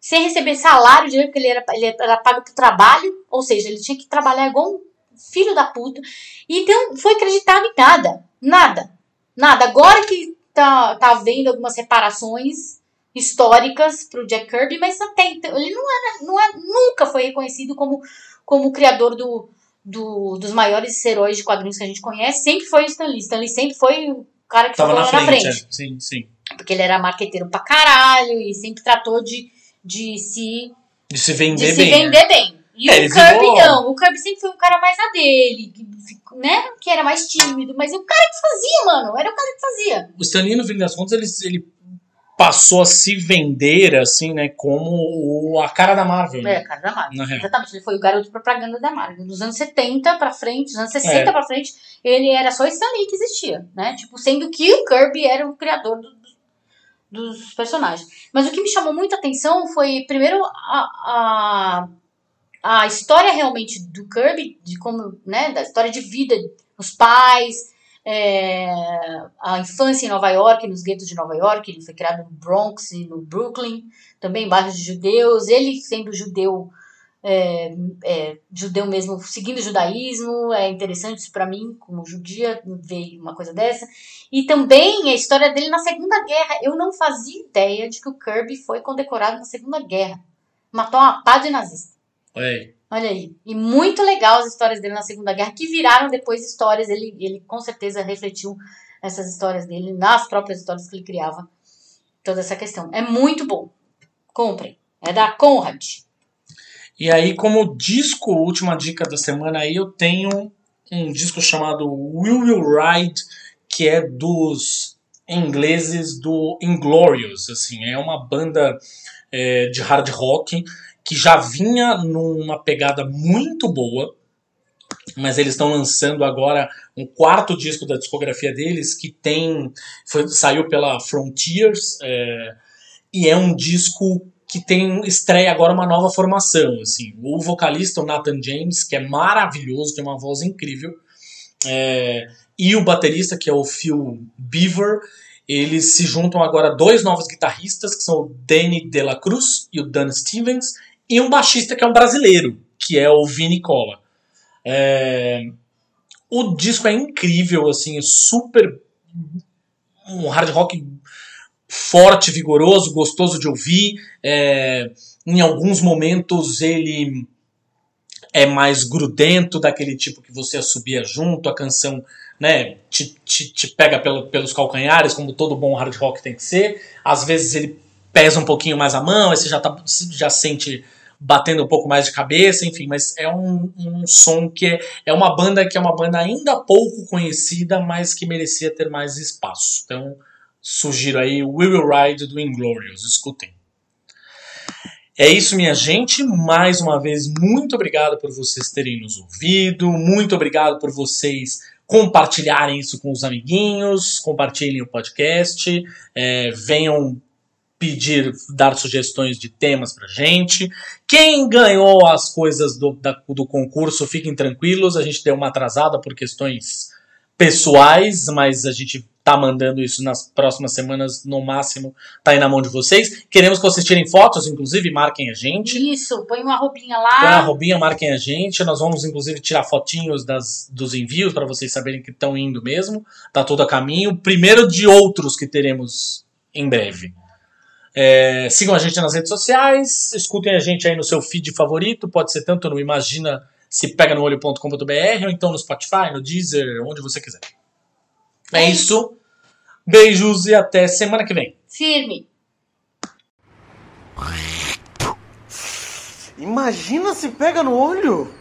sem receber salário direito, porque ele era, ele era pago por trabalho, ou seja, ele tinha que trabalhar igual um filho da puta. Então, foi acreditado em nada, nada, nada. Agora que tá, tá havendo algumas reparações, históricas para o Jack Kirby, mas até então ele não era, não é, nunca foi reconhecido como, como o criador do, do, dos maiores heróis de quadrinhos que a gente conhece. Sempre foi o Stan Lee. Stan Lee sempre foi o cara que Tava ficou na lá frente, na frente. é. Sim, sim. Porque ele era marqueteiro pra caralho e sempre tratou de, de se, De se vender de se bem. vender bem. E É, o Kirby não. O Kirby sempre foi um cara mais a dele, né? Que era mais tímido. Mas o cara que fazia, mano. Era o cara que fazia. O Stan Lee, no fim das contas, ele, ele passou a se vender, assim, né, como o- a cara da Marvel. né? É, cara da Marvel. Na real. Exatamente, ele foi o garoto de propaganda da Marvel. Dos anos 70 pra frente, dos anos 60 É. pra frente, ele era só Stan Lee que existia, né? Tipo, sendo que o Kirby era o criador do- dos personagens. Mas o que me chamou muita atenção foi, primeiro, a, a, a história realmente do Kirby, de como, né, da história de vida, os pais, é, a infância em Nova York, nos guetos de Nova York, ele foi criado no Bronx e no Brooklyn, também bairros de judeus, ele sendo judeu, é, é, judeu mesmo, seguindo o judaísmo, é interessante isso pra mim, como judia, ver uma coisa dessa. E também a história dele na Segunda Guerra, eu não fazia ideia de que o Kirby foi condecorado na Segunda Guerra. Matou uma pá de nazista. Olha aí. Olha aí. E muito legal as histórias dele na Segunda Guerra, que viraram depois histórias. Ele, ele com certeza refletiu essas histórias dele nas próprias histórias que ele criava. Toda essa questão. É muito bom. Comprem. É da Conrad. E aí, como disco, última dica da semana aí, eu tenho um disco chamado Will Will Ride, que é dos ingleses do Inglorious, assim, é uma banda é, de hard rock que já vinha numa pegada muito boa, mas eles estão lançando agora um quarto disco da discografia deles que tem foi, saiu pela Frontiers é, e é um disco que tem estreia agora uma nova formação assim o vocalista o Nathan James que é maravilhoso tem uma voz incrível é, e o baterista que é o Phil Beaver eles se juntam agora dois novos guitarristas que são o Danny De La Cruz e o Dan Stevens e um baixista que é um brasileiro que é o Vini Cola É, o disco é incrível, assim, é super. Um hard rock forte, vigoroso, gostoso de ouvir. É, em alguns momentos ele é mais grudento, daquele tipo que você subia junto, a canção né, te, te, te pega pelo, pelos calcanhares, como todo bom hard rock tem que ser. Às vezes ele pesa um pouquinho mais a mão, aí você já, tá, já sente batendo um pouco mais de cabeça, enfim, mas é um, um som que é, é uma banda que é uma banda ainda pouco conhecida, mas que merecia ter mais espaço. Então, sugiro aí We Will Ride do Inglorious, escutem. É isso, minha gente. Mais uma vez, muito obrigado por vocês terem nos ouvido. Muito obrigado por vocês compartilharem isso com os amiguinhos. Compartilhem o podcast. É, venham pedir, dar sugestões de temas pra gente. Quem ganhou as coisas do, da, do concurso, fiquem tranquilos. A gente deu uma atrasada por questões pessoais, mas a gente tá mandando isso nas próximas semanas, no máximo, tá aí na mão de vocês. Queremos que vocês tirem fotos, inclusive, marquem a gente. Isso, põe uma roupinha lá. Põe a roupinha, marquem a gente. Nós vamos, inclusive, tirar fotinhos das, dos envios para vocês saberem que estão indo mesmo. Tá tudo a caminho. Primeiro de outros que teremos em breve. É, sigam a gente nas redes sociais, escutem a gente aí no seu feed favorito, pode ser tanto no Imagina se pega no olho.com.br ou então no Spotify, no Deezer, onde você quiser. É isso. Beijos e até semana que vem. Firme. Imagina se pega no olho!